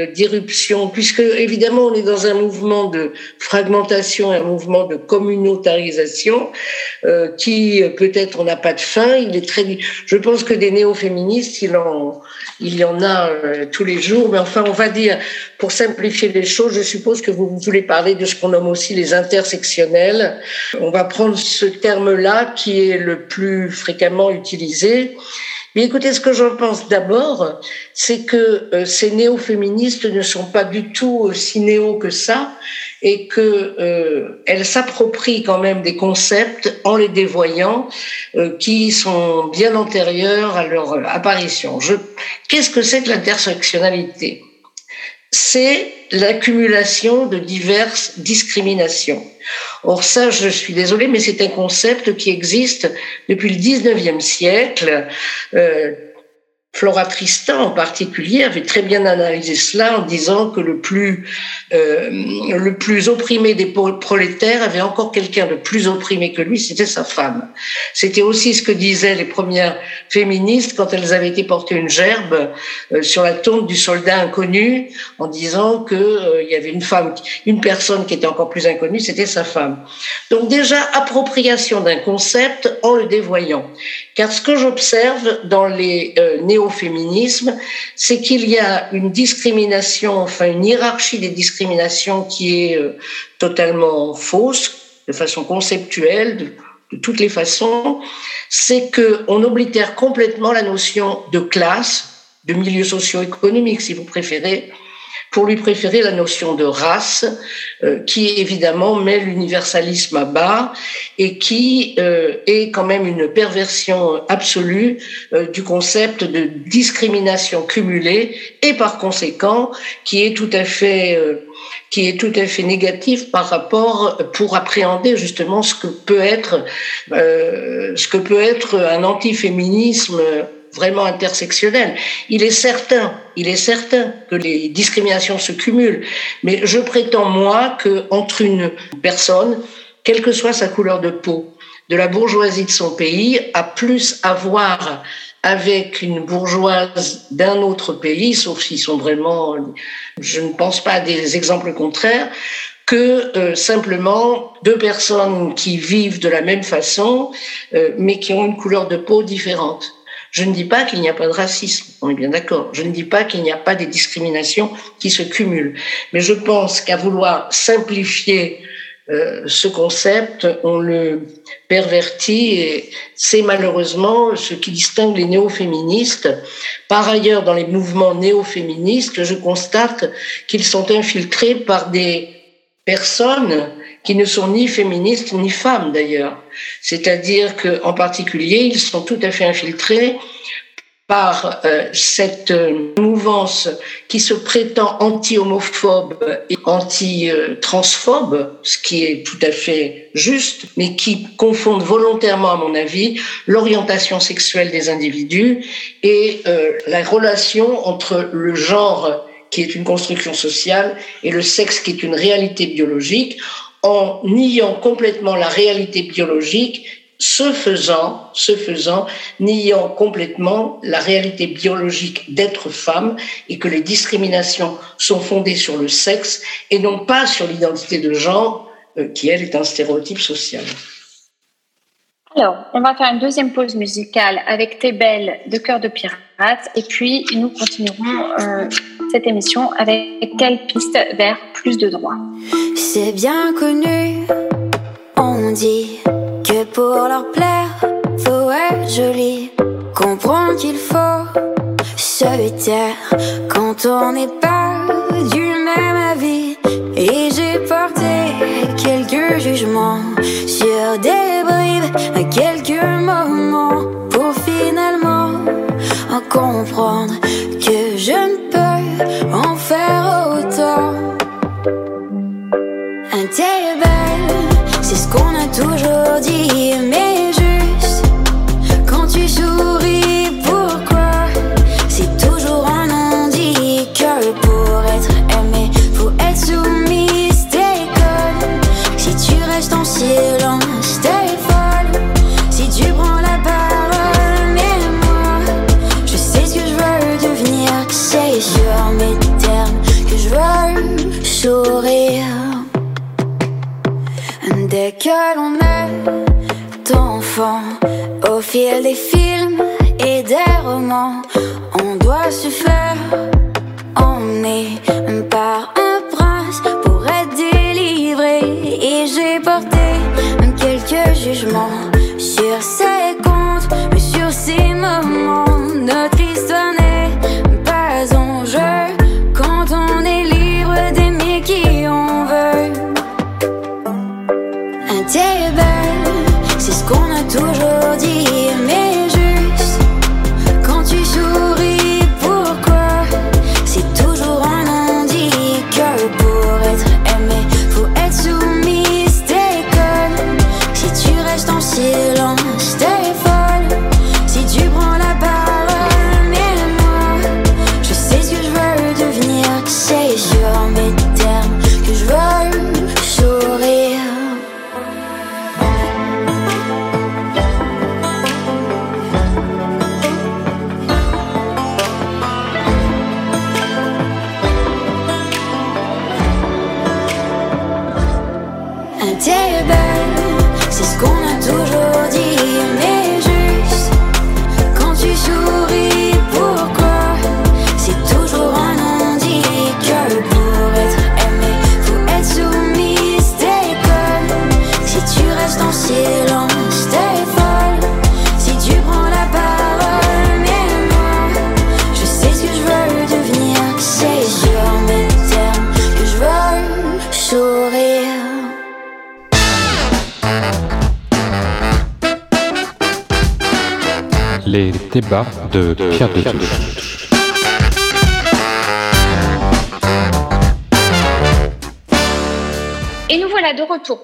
d'irruption, puisque évidemment on est dans un mouvement de fragmentation, un mouvement de communautarisation euh, qui peut-être on n'a pas de fin. Il est très, je pense que des néo-féministes, il en, il y en a euh, tous les jours, mais enfin on va dire, pour simplifier les choses, je suppose que vous voulez parler de ce qu'on nomme aussi les intersectionnels. On va prendre ce terme-là qui est le plus fréquemment utilisé mais écoutez, ce que j'en pense d'abord, c'est que euh, ces néo-féministes ne sont pas du tout aussi néo que ça et que euh, elles s'approprient quand même des concepts en les dévoyant euh, qui sont bien antérieurs à leur apparition. Qu'est-ce que c'est que l'intersectionnalité? C'est l'accumulation de diverses discriminations. Or ça, je suis désolée, mais c'est un concept qui existe depuis le 19e siècle. Euh, Flora Tristan en particulier avait très bien analysé cela en disant que le plus euh, le plus opprimé des prolétaires avait encore quelqu'un de plus opprimé que lui, c'était sa femme. C'était aussi ce que disaient les premières féministes quand elles avaient été portées une gerbe euh, sur la tombe du soldat inconnu en disant que euh, il y avait une femme, une personne qui était encore plus inconnue, c'était sa femme. Donc déjà appropriation d'un concept en le dévoyant. Car ce que j'observe dans les néo féminisme, c'est qu'il y a une discrimination, enfin une hiérarchie des discriminations qui est euh, totalement fausse, de façon conceptuelle, de, de toutes les façons, c'est qu'on oblitère complètement la notion de classe, de milieu socio-économique, si vous préférez, pour lui préférer la notion de race, euh, qui évidemment met l'universalisme à bas et qui euh, est quand même une perversion absolue euh, du concept de discrimination cumulée et par conséquent qui est tout à fait qui est tout à fait négatif par rapport pour appréhender justement ce que peut être ce que peut être un antiféminisme vraiment intersectionnel. Il est certain, il est certain que les discriminations se cumulent, mais je prétends moi que entre une personne, quelle que soit sa couleur de peau, de la bourgeoisie de son pays, a plus à voir avec une bourgeoise d'un autre pays, sauf s'ils sont vraiment, je ne pense pas à des exemples contraires, que euh, simplement deux personnes qui vivent de la même façon, euh, mais qui ont une couleur de peau différente. Je ne dis pas qu'il n'y a pas de racisme, on est bien d'accord. Je ne dis pas qu'il n'y a pas des discriminations qui se cumulent. Mais je pense qu'à vouloir simplifier euh, ce concept, on le pervertit et c'est malheureusement ce qui distingue les néo-féministes. Par ailleurs, dans les mouvements néo-féministes, je constate qu'ils sont infiltrés par des personnes qui ne sont ni féministes ni femmes d'ailleurs. C'est-à-dire qu'en particulier, ils sont tout à fait infiltrés par euh, cette euh, mouvance qui se prétend anti-homophobe et anti-transphobe, ce qui est tout à fait juste, mais qui confondent volontairement, à mon avis, l'orientation sexuelle des individus et euh, la relation entre le genre qui est une construction sociale et le sexe qui est une réalité biologique en niant complètement la réalité biologique, ce faisant, ce faisant, niant complètement la réalité biologique d'être femme et que les discriminations sont fondées sur le sexe et non pas sur l'identité de genre euh, qui, elle, est un stéréotype social. Alors, on va faire une deuxième pause musicale avec T'es belle de Cœur de Pirate et puis nous continuerons euh, cette émission avec quelle piste vers plus de droits. C'est bien connu, on dit que pour leur plaire, faut être joli. Comprendre qu'il faut se taire quand on n'est pas du même avis. Et j'ai porté quelques jugements sur des bribes à quelques moments pour finalement en comprendre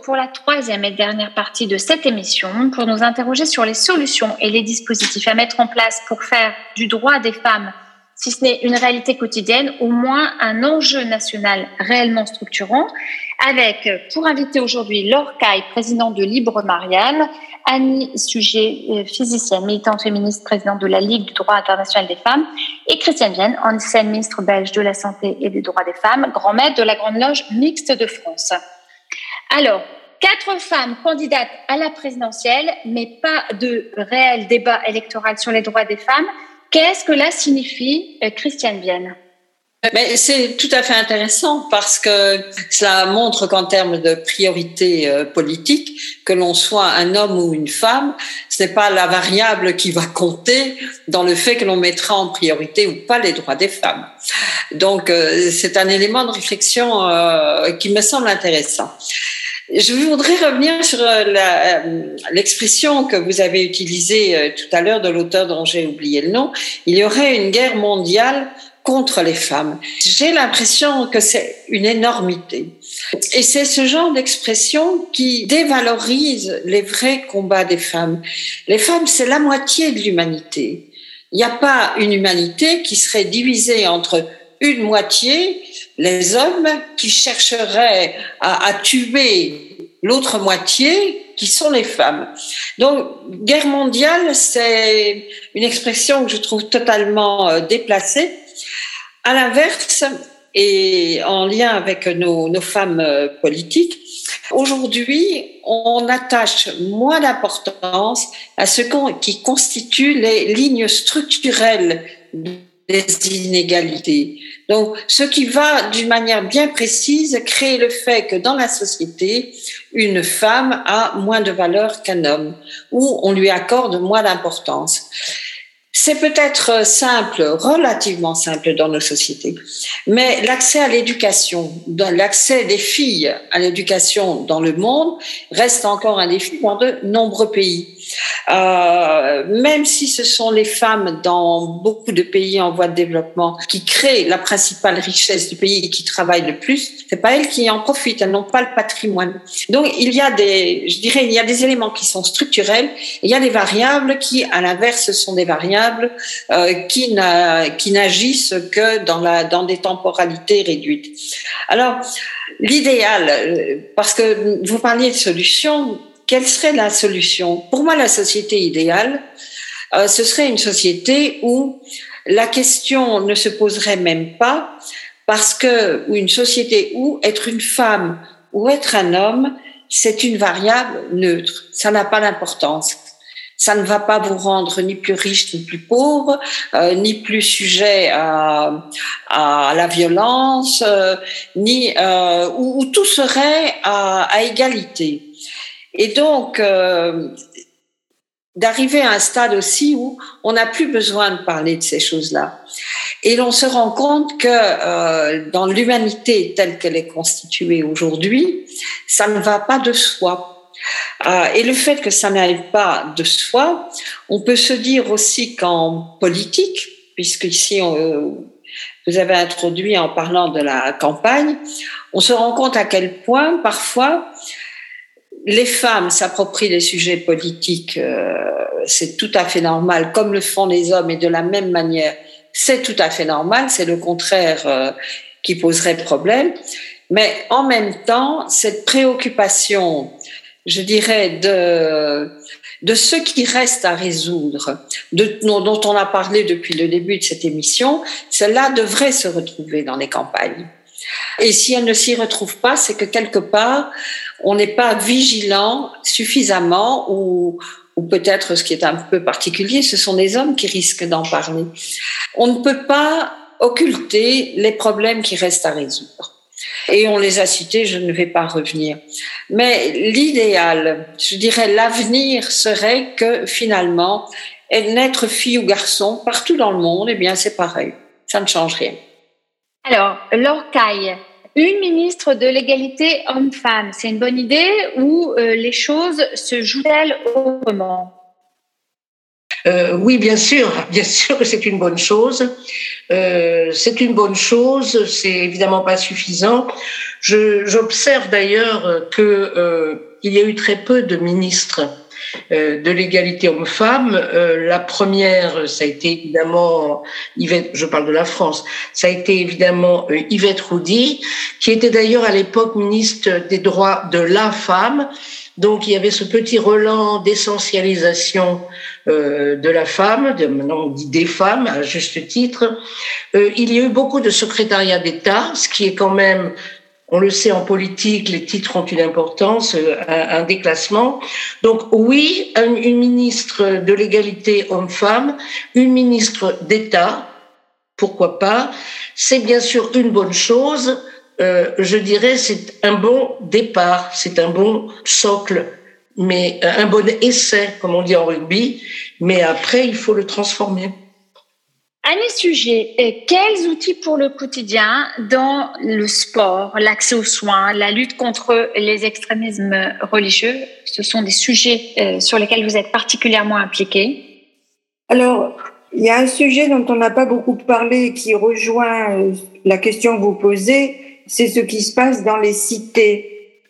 pour la troisième et dernière partie de cette émission pour nous interroger sur les solutions et les dispositifs à mettre en place pour faire du droit des femmes, si ce n'est une réalité quotidienne, au moins un enjeu national réellement structurant, avec pour inviter aujourd'hui Laure Caille, présidente de Libre Marianne, Annie Sujet, euh, physicienne, militante féministe, présidente de la Ligue du droit international des femmes, et Christiane Vienne, ancienne ministre belge de la Santé et des droits des femmes, grand maître de la Grande Loge mixte de France. Alors, quatre femmes candidates à la présidentielle, mais pas de réel débat électoral sur les droits des femmes. Qu'est-ce que cela signifie, euh, Christiane Vienne? Mais c'est tout à fait intéressant parce que cela montre qu'en termes de priorité euh, politique, que l'on soit un homme ou une femme, ce n'est pas la variable qui va compter dans le fait que l'on mettra en priorité ou pas les droits des femmes. Donc euh, c'est un élément de réflexion qui me semble intéressant. Je voudrais revenir sur euh, euh, l'expression que vous avez utilisée euh, tout à l'heure de l'auteur dont j'ai oublié le nom. Il y aurait une guerre mondiale contre les femmes. J'ai l'impression que c'est une énormité. Et c'est ce genre d'expression qui dévalorise les vrais combats des femmes. Les femmes, c'est la moitié de l'humanité. Il n'y a pas une humanité qui serait divisée entre une moitié, les hommes, qui chercheraient à, tuer l'autre moitié, qui sont les femmes. Donc, guerre mondiale, c'est une expression que je trouve totalement euh, déplacée. À l'inverse, et en lien avec nos, femmes euh, politiques, aujourd'hui, on attache moins d'importance à ce qui constitue les lignes structurelles des inégalités. Donc, ce qui va d'une manière bien précise créer le fait que dans la société, une femme a moins de valeur qu'un homme, ou on lui accorde moins d'importance. C'est peut-être simple, relativement simple dans nos sociétés, mais l'accès à l'éducation, l'accès des filles à l'éducation dans le monde reste encore un défi dans de nombreux pays. Euh, même si ce sont les femmes dans beaucoup de pays en voie de développement qui créent la principale richesse du pays et qui travaillent le plus, c'est pas elles qui en profitent, elles n'ont pas le patrimoine. Donc il y a des, je dirais, il y a des éléments qui sont structurels, il y a des variables qui, à l'inverse, sont des variables euh, qui n'agissent que dans la dans des temporalités réduites. Alors l'idéal, euh, parce que vous parliez de solutions quelle serait la solution? Pour moi, la société idéale, euh, ce serait une société où la question ne se poserait même pas parce que, ou une société où être une femme ou être un homme, c'est une variable neutre. Ça n'a pas d'importance. Ça ne va pas vous rendre ni plus riche ni plus pauvre, euh, ni plus sujet à, la violence, euh, ni où, tout serait à égalité. Et donc, euh, d'arriver à un stade aussi où on n'a plus besoin de parler de ces choses-là. Et l'on se rend compte que euh, dans l'humanité telle qu'elle est constituée aujourd'hui, ça ne va pas de soi. Euh, et le fait que ça n'aille pas de soi, on peut se dire aussi qu'en politique, puisque ici on, vous avez introduit en parlant de la campagne, on se rend compte à quel point parfois les femmes s'approprient les sujets politiques, euh, c'est tout à fait normal, comme le font les hommes, et de la même manière, c'est tout à fait normal, c'est le contraire euh, qui poserait problème. Mais en même temps, cette préoccupation, je dirais, de, de ce qui reste à résoudre, de, dont on a parlé depuis le début de cette émission, cela devrait se retrouver dans les campagnes. Et si elle ne s'y retrouve pas, c'est que quelque part, on n'est pas vigilant suffisamment ou, ou peut-être ce qui est un peu particulier, ce sont les hommes qui risquent d'en parler. On ne peut pas occulter les problèmes qui restent à résoudre. Et on les a cités, je ne vais pas revenir. Mais l'idéal, je dirais l'avenir serait que finalement, naître fille ou garçon partout dans le monde, eh bien c'est pareil. Ça ne change rien. Alors, Lorcaille, une ministre de l'égalité homme-femme, c'est une bonne idée ou euh, les choses se jouent-elles autrement? Euh, oui, bien sûr, bien sûr que c'est une bonne chose. Euh, c'est une bonne chose, c'est évidemment pas suffisant. J'observe d'ailleurs que euh, y a eu très peu de ministres de l'égalité homme-femme. Euh, la première, ça a été évidemment Yvette, je parle de la France, ça a été évidemment euh, Yvette Roudy, qui était d'ailleurs à l'époque ministre des droits de la femme. Donc il y avait ce petit relan d'essentialisation de la femme, de, maintenant on dit des femmes à juste titre. il y a eu beaucoup de secrétariats d'État, ce qui est quand même on le sait en politique, les titres ont une importance, euh, un, déclassement. Donc oui, une ministre de l'égalité homme-femme, une ministre d'État, pourquoi pas. C'est bien sûr une bonne chose. Euh, je dirais c'est un bon départ, c'est un bon socle, mais un bon essai, comme on dit en rugby. Mais après, il faut le transformer. Annie Sujet, quels outils pour le quotidien dans le sport, l'accès aux soins, la lutte contre les extrémismes religieux Ce sont des sujets euh, sur lesquels vous êtes particulièrement impliqués. Alors, il y a un sujet dont on n'a pas beaucoup parlé et qui rejoint euh, la question que vous posez, c'est ce qui se passe dans les cités.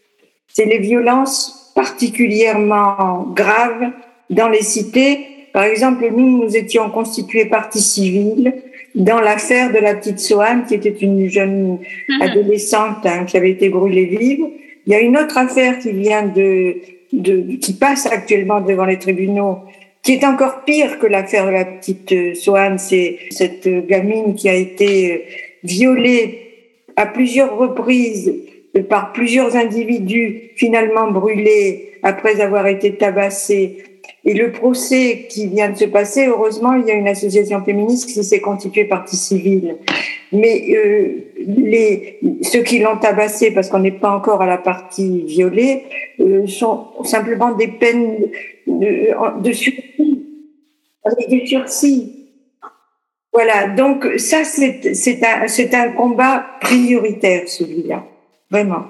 C'est les violences particulièrement graves dans les cités par exemple, nous, nous étions constitués partie civile dans l'affaire de la petite Soane, qui était une jeune mhm. adolescente hein, qui avait été brûlée vive. Il y a une autre affaire qui vient de, de qui passe actuellement devant les tribunaux, qui est encore pire que l'affaire de la petite Soane. C'est cette gamine qui a été violée à plusieurs reprises par plusieurs individus, finalement brûlés après avoir été tabassés et le procès qui vient de se passer, heureusement, il y a une association féministe qui s'est constituée partie civile. Mais euh, les, ceux qui l'ont tabassé, parce qu'on n'est pas encore à la partie violée, euh, sont simplement des peines de, de sursis. avec des sursis. Voilà, donc ça, c'est un, combat prioritaire, celui-là, vraiment.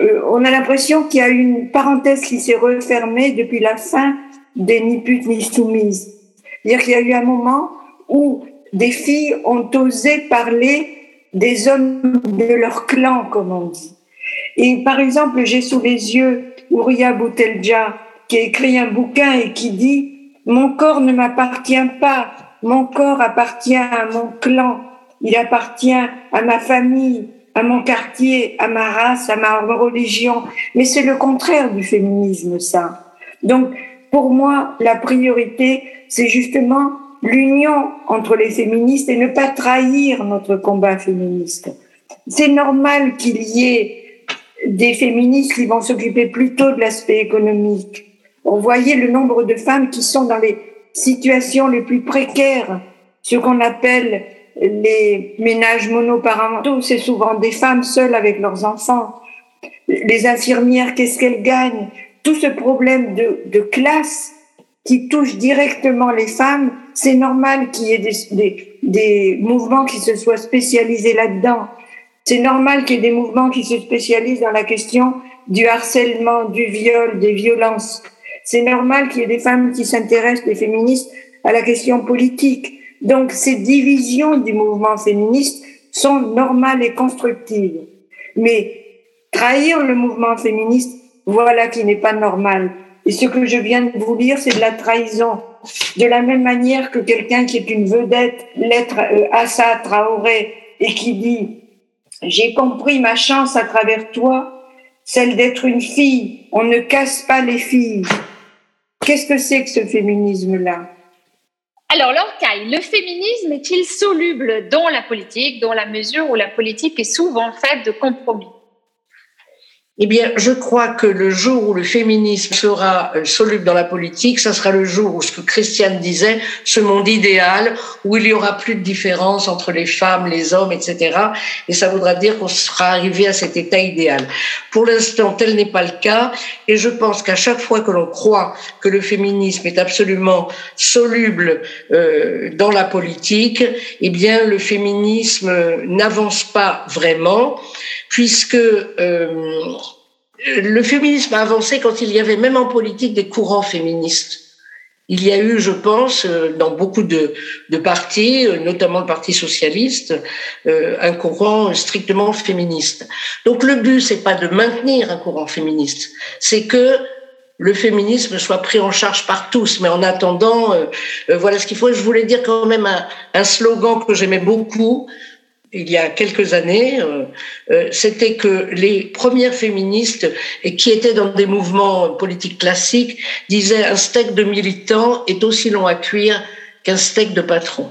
Euh, on a l'impression qu'il y a une parenthèse qui s'est refermée depuis la fin des Ni putes ni soumises. C'est-à-dire qu'il y a eu un moment où des filles ont osé parler des hommes de leur clan, comme on dit. Et par exemple, j'ai sous les yeux Ouria Boutelja, qui a écrit un bouquin et qui dit Mon corps ne m'appartient pas, mon corps appartient à mon clan, il appartient à ma famille, à mon quartier, à ma race, à ma religion. Mais c'est le contraire du féminisme, ça. Donc, pour moi, la priorité, c'est justement l'union entre les féministes et ne pas trahir notre combat féministe. C'est normal qu'il y ait des féministes qui vont s'occuper plutôt de l'aspect économique. On voyait le nombre de femmes qui sont dans les situations les plus précaires, ce qu'on appelle les ménages monoparentaux, c'est souvent des femmes seules avec leurs enfants. Les infirmières, qu'est-ce qu'elles gagnent? Tout ce problème de, classe qui touche directement les femmes, c'est normal qu'il y ait des mouvements qui se soient spécialisés là-dedans. C'est normal qu'il y ait des mouvements qui se spécialisent dans la question du harcèlement, du viol, des violences. C'est normal qu'il y ait des femmes qui s'intéressent, des féministes, à la question politique. Donc ces divisions du mouvement féministe sont normales et constructives. Mais trahir le mouvement féministe, voilà qui n'est pas normal. Et ce que je viens de vous lire, c'est de la trahison. De la même manière que quelqu'un qui est une vedette, l'être euh, Assa Traoré, et qui dit j'ai compris ma chance à travers toi, celle d'être une fille. On ne casse pas les filles. Qu'est-ce que c'est que ce féminisme-là? Alors, Lorcaille, le féminisme est-il soluble dans la politique, dans la mesure où la politique est souvent faite de compromis? Eh bien, je crois que le jour où le féminisme sera euh, soluble dans la politique, ça sera le jour où ce que Christiane disait, ce monde idéal, où il y aura plus de différence entre les femmes, les hommes, etc. Et ça voudra dire qu'on sera arrivé à cet état idéal. Pour l'instant, tel n'est pas le cas. Et je pense qu'à chaque fois que l'on croit que le féminisme est absolument soluble euh, dans la politique, eh bien, le féminisme n'avance pas vraiment puisque euh, le féminisme a avancé quand il y avait même en politique des courants féministes. Il y a eu, je pense, euh, dans beaucoup de, de partis, euh, notamment le Parti socialiste, un courant strictement féministe. Donc le but, c'est pas de maintenir un courant féministe, c'est que le féminisme soit pris en charge par tous. Mais en attendant, voilà ce qu'il faut. Je voulais dire quand même un, un slogan que j'aimais beaucoup, il y a quelques années, euh, euh, c'était que les premières féministes qui étaient dans des mouvements politiques classiques disaient un steak de militant est aussi long à cuire qu'un steak de patron.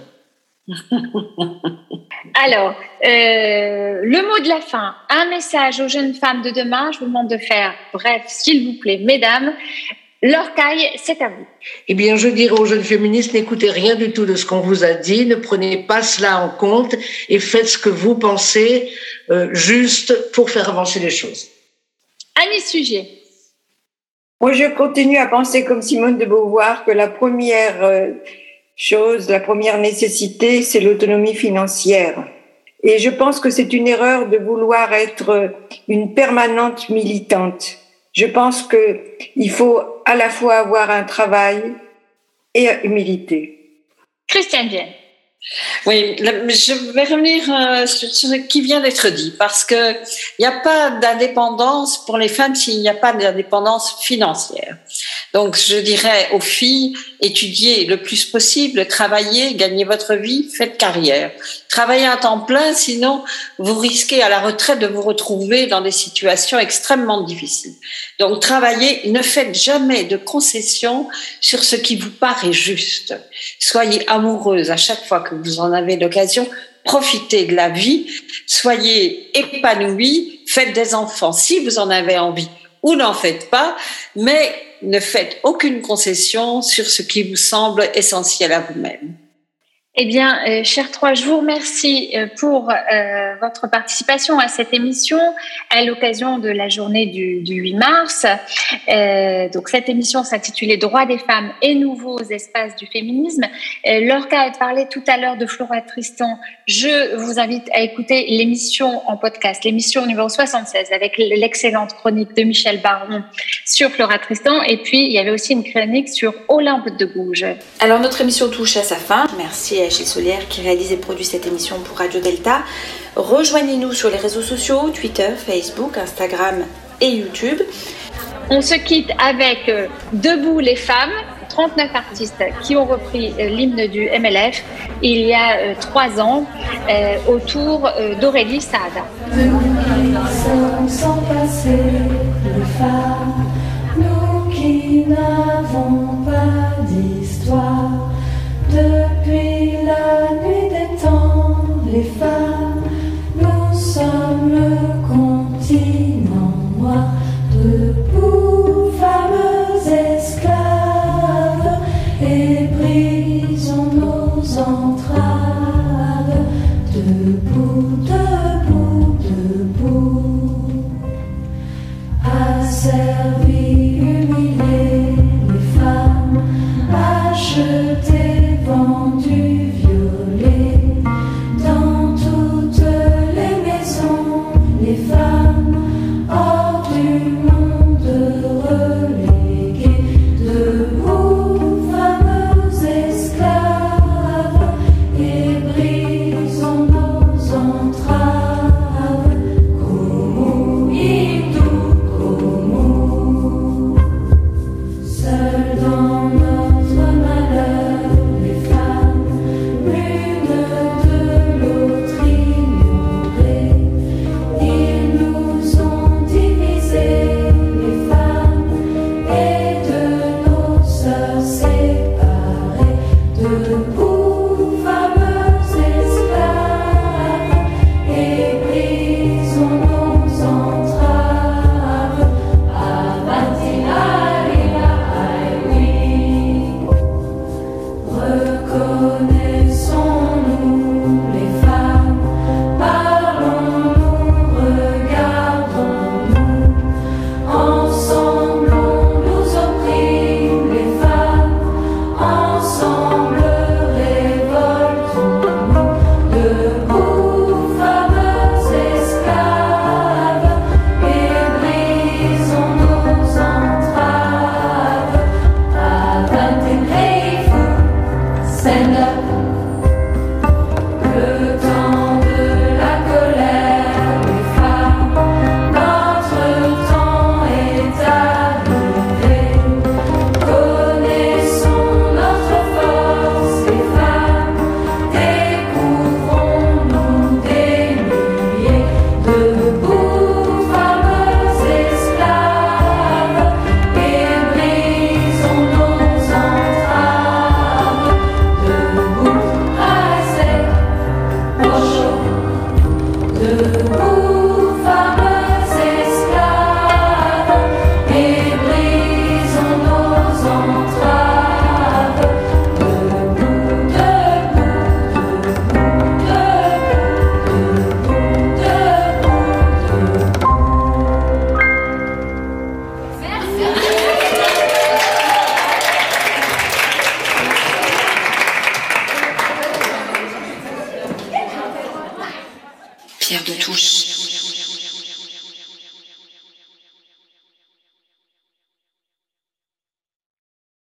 Alors, euh, le mot de la fin, un message aux jeunes femmes de demain. Je vous demande de faire bref, s'il vous plaît, mesdames. L'orcaille, c'est à vous. Eh bien, je dirais aux jeunes féministes, n'écoutez rien du tout de ce qu'on vous a dit, ne prenez pas cela en compte et faites ce que vous pensez euh, juste pour faire avancer les choses. Annie Sujet. Moi, je continue à penser comme Simone de Beauvoir que la première euh, chose, la première nécessité, c'est l'autonomie financière. Et je pense que c'est une erreur de vouloir être une permanente militante. Je pense qu'il faut à la fois avoir un travail et humilité. Christiane Vienne. Oui, je vais revenir euh, sur ce qui vient d'être dit, parce que il n'y a pas d'indépendance pour les femmes s'il n'y a pas d'indépendance financière. Donc, je dirais aux filles, étudiez le plus possible, travaillez, gagnez votre vie, faites carrière. Travaillez à temps plein, sinon vous risquez à la retraite de vous retrouver dans des situations extrêmement difficiles. Donc, travaillez, ne faites jamais de concessions sur ce qui vous paraît juste. Soyez amoureuse à chaque fois que vous en avez l'occasion. Profitez de la vie, soyez épanouis, faites des enfants si vous en avez envie ou n'en faites pas, mais ne faites aucune concession sur ce qui vous semble essentiel à vous-même. Eh bien, euh, chers trois, je vous remercie euh, pour euh, votre participation à cette émission à l'occasion de la journée du, du 8 mars. Donc, cette émission s'intitulait Droits des femmes et nouveaux espaces du féminisme. Lorca a parlé tout à l'heure de Flora Tristan. Je vous invite à écouter l'émission en podcast, l'émission numéro 76 avec l'excellente chronique de Michel Baron sur Flora Tristan. Et puis, il y avait aussi une chronique sur Olympe de Gouges. Alors notre émission touche à sa fin. Merci à Gilles Solière qui réalise et produit cette émission pour Radio Delta. Rejoignez-nous sur les réseaux sociaux, Twitter, Facebook, Instagram et YouTube. On se quitte avec euh, Debout les femmes, 39 artistes qui ont repris euh, l'hymne du MLF il y a euh, trois ans autour d'Aurélie Saada. Sans, passer les femmes, nous qui n'avons pas d'histoire. Depuis la nuit des temps, les femmes, nous sommes le continent noir. Debout, femmes esclaves,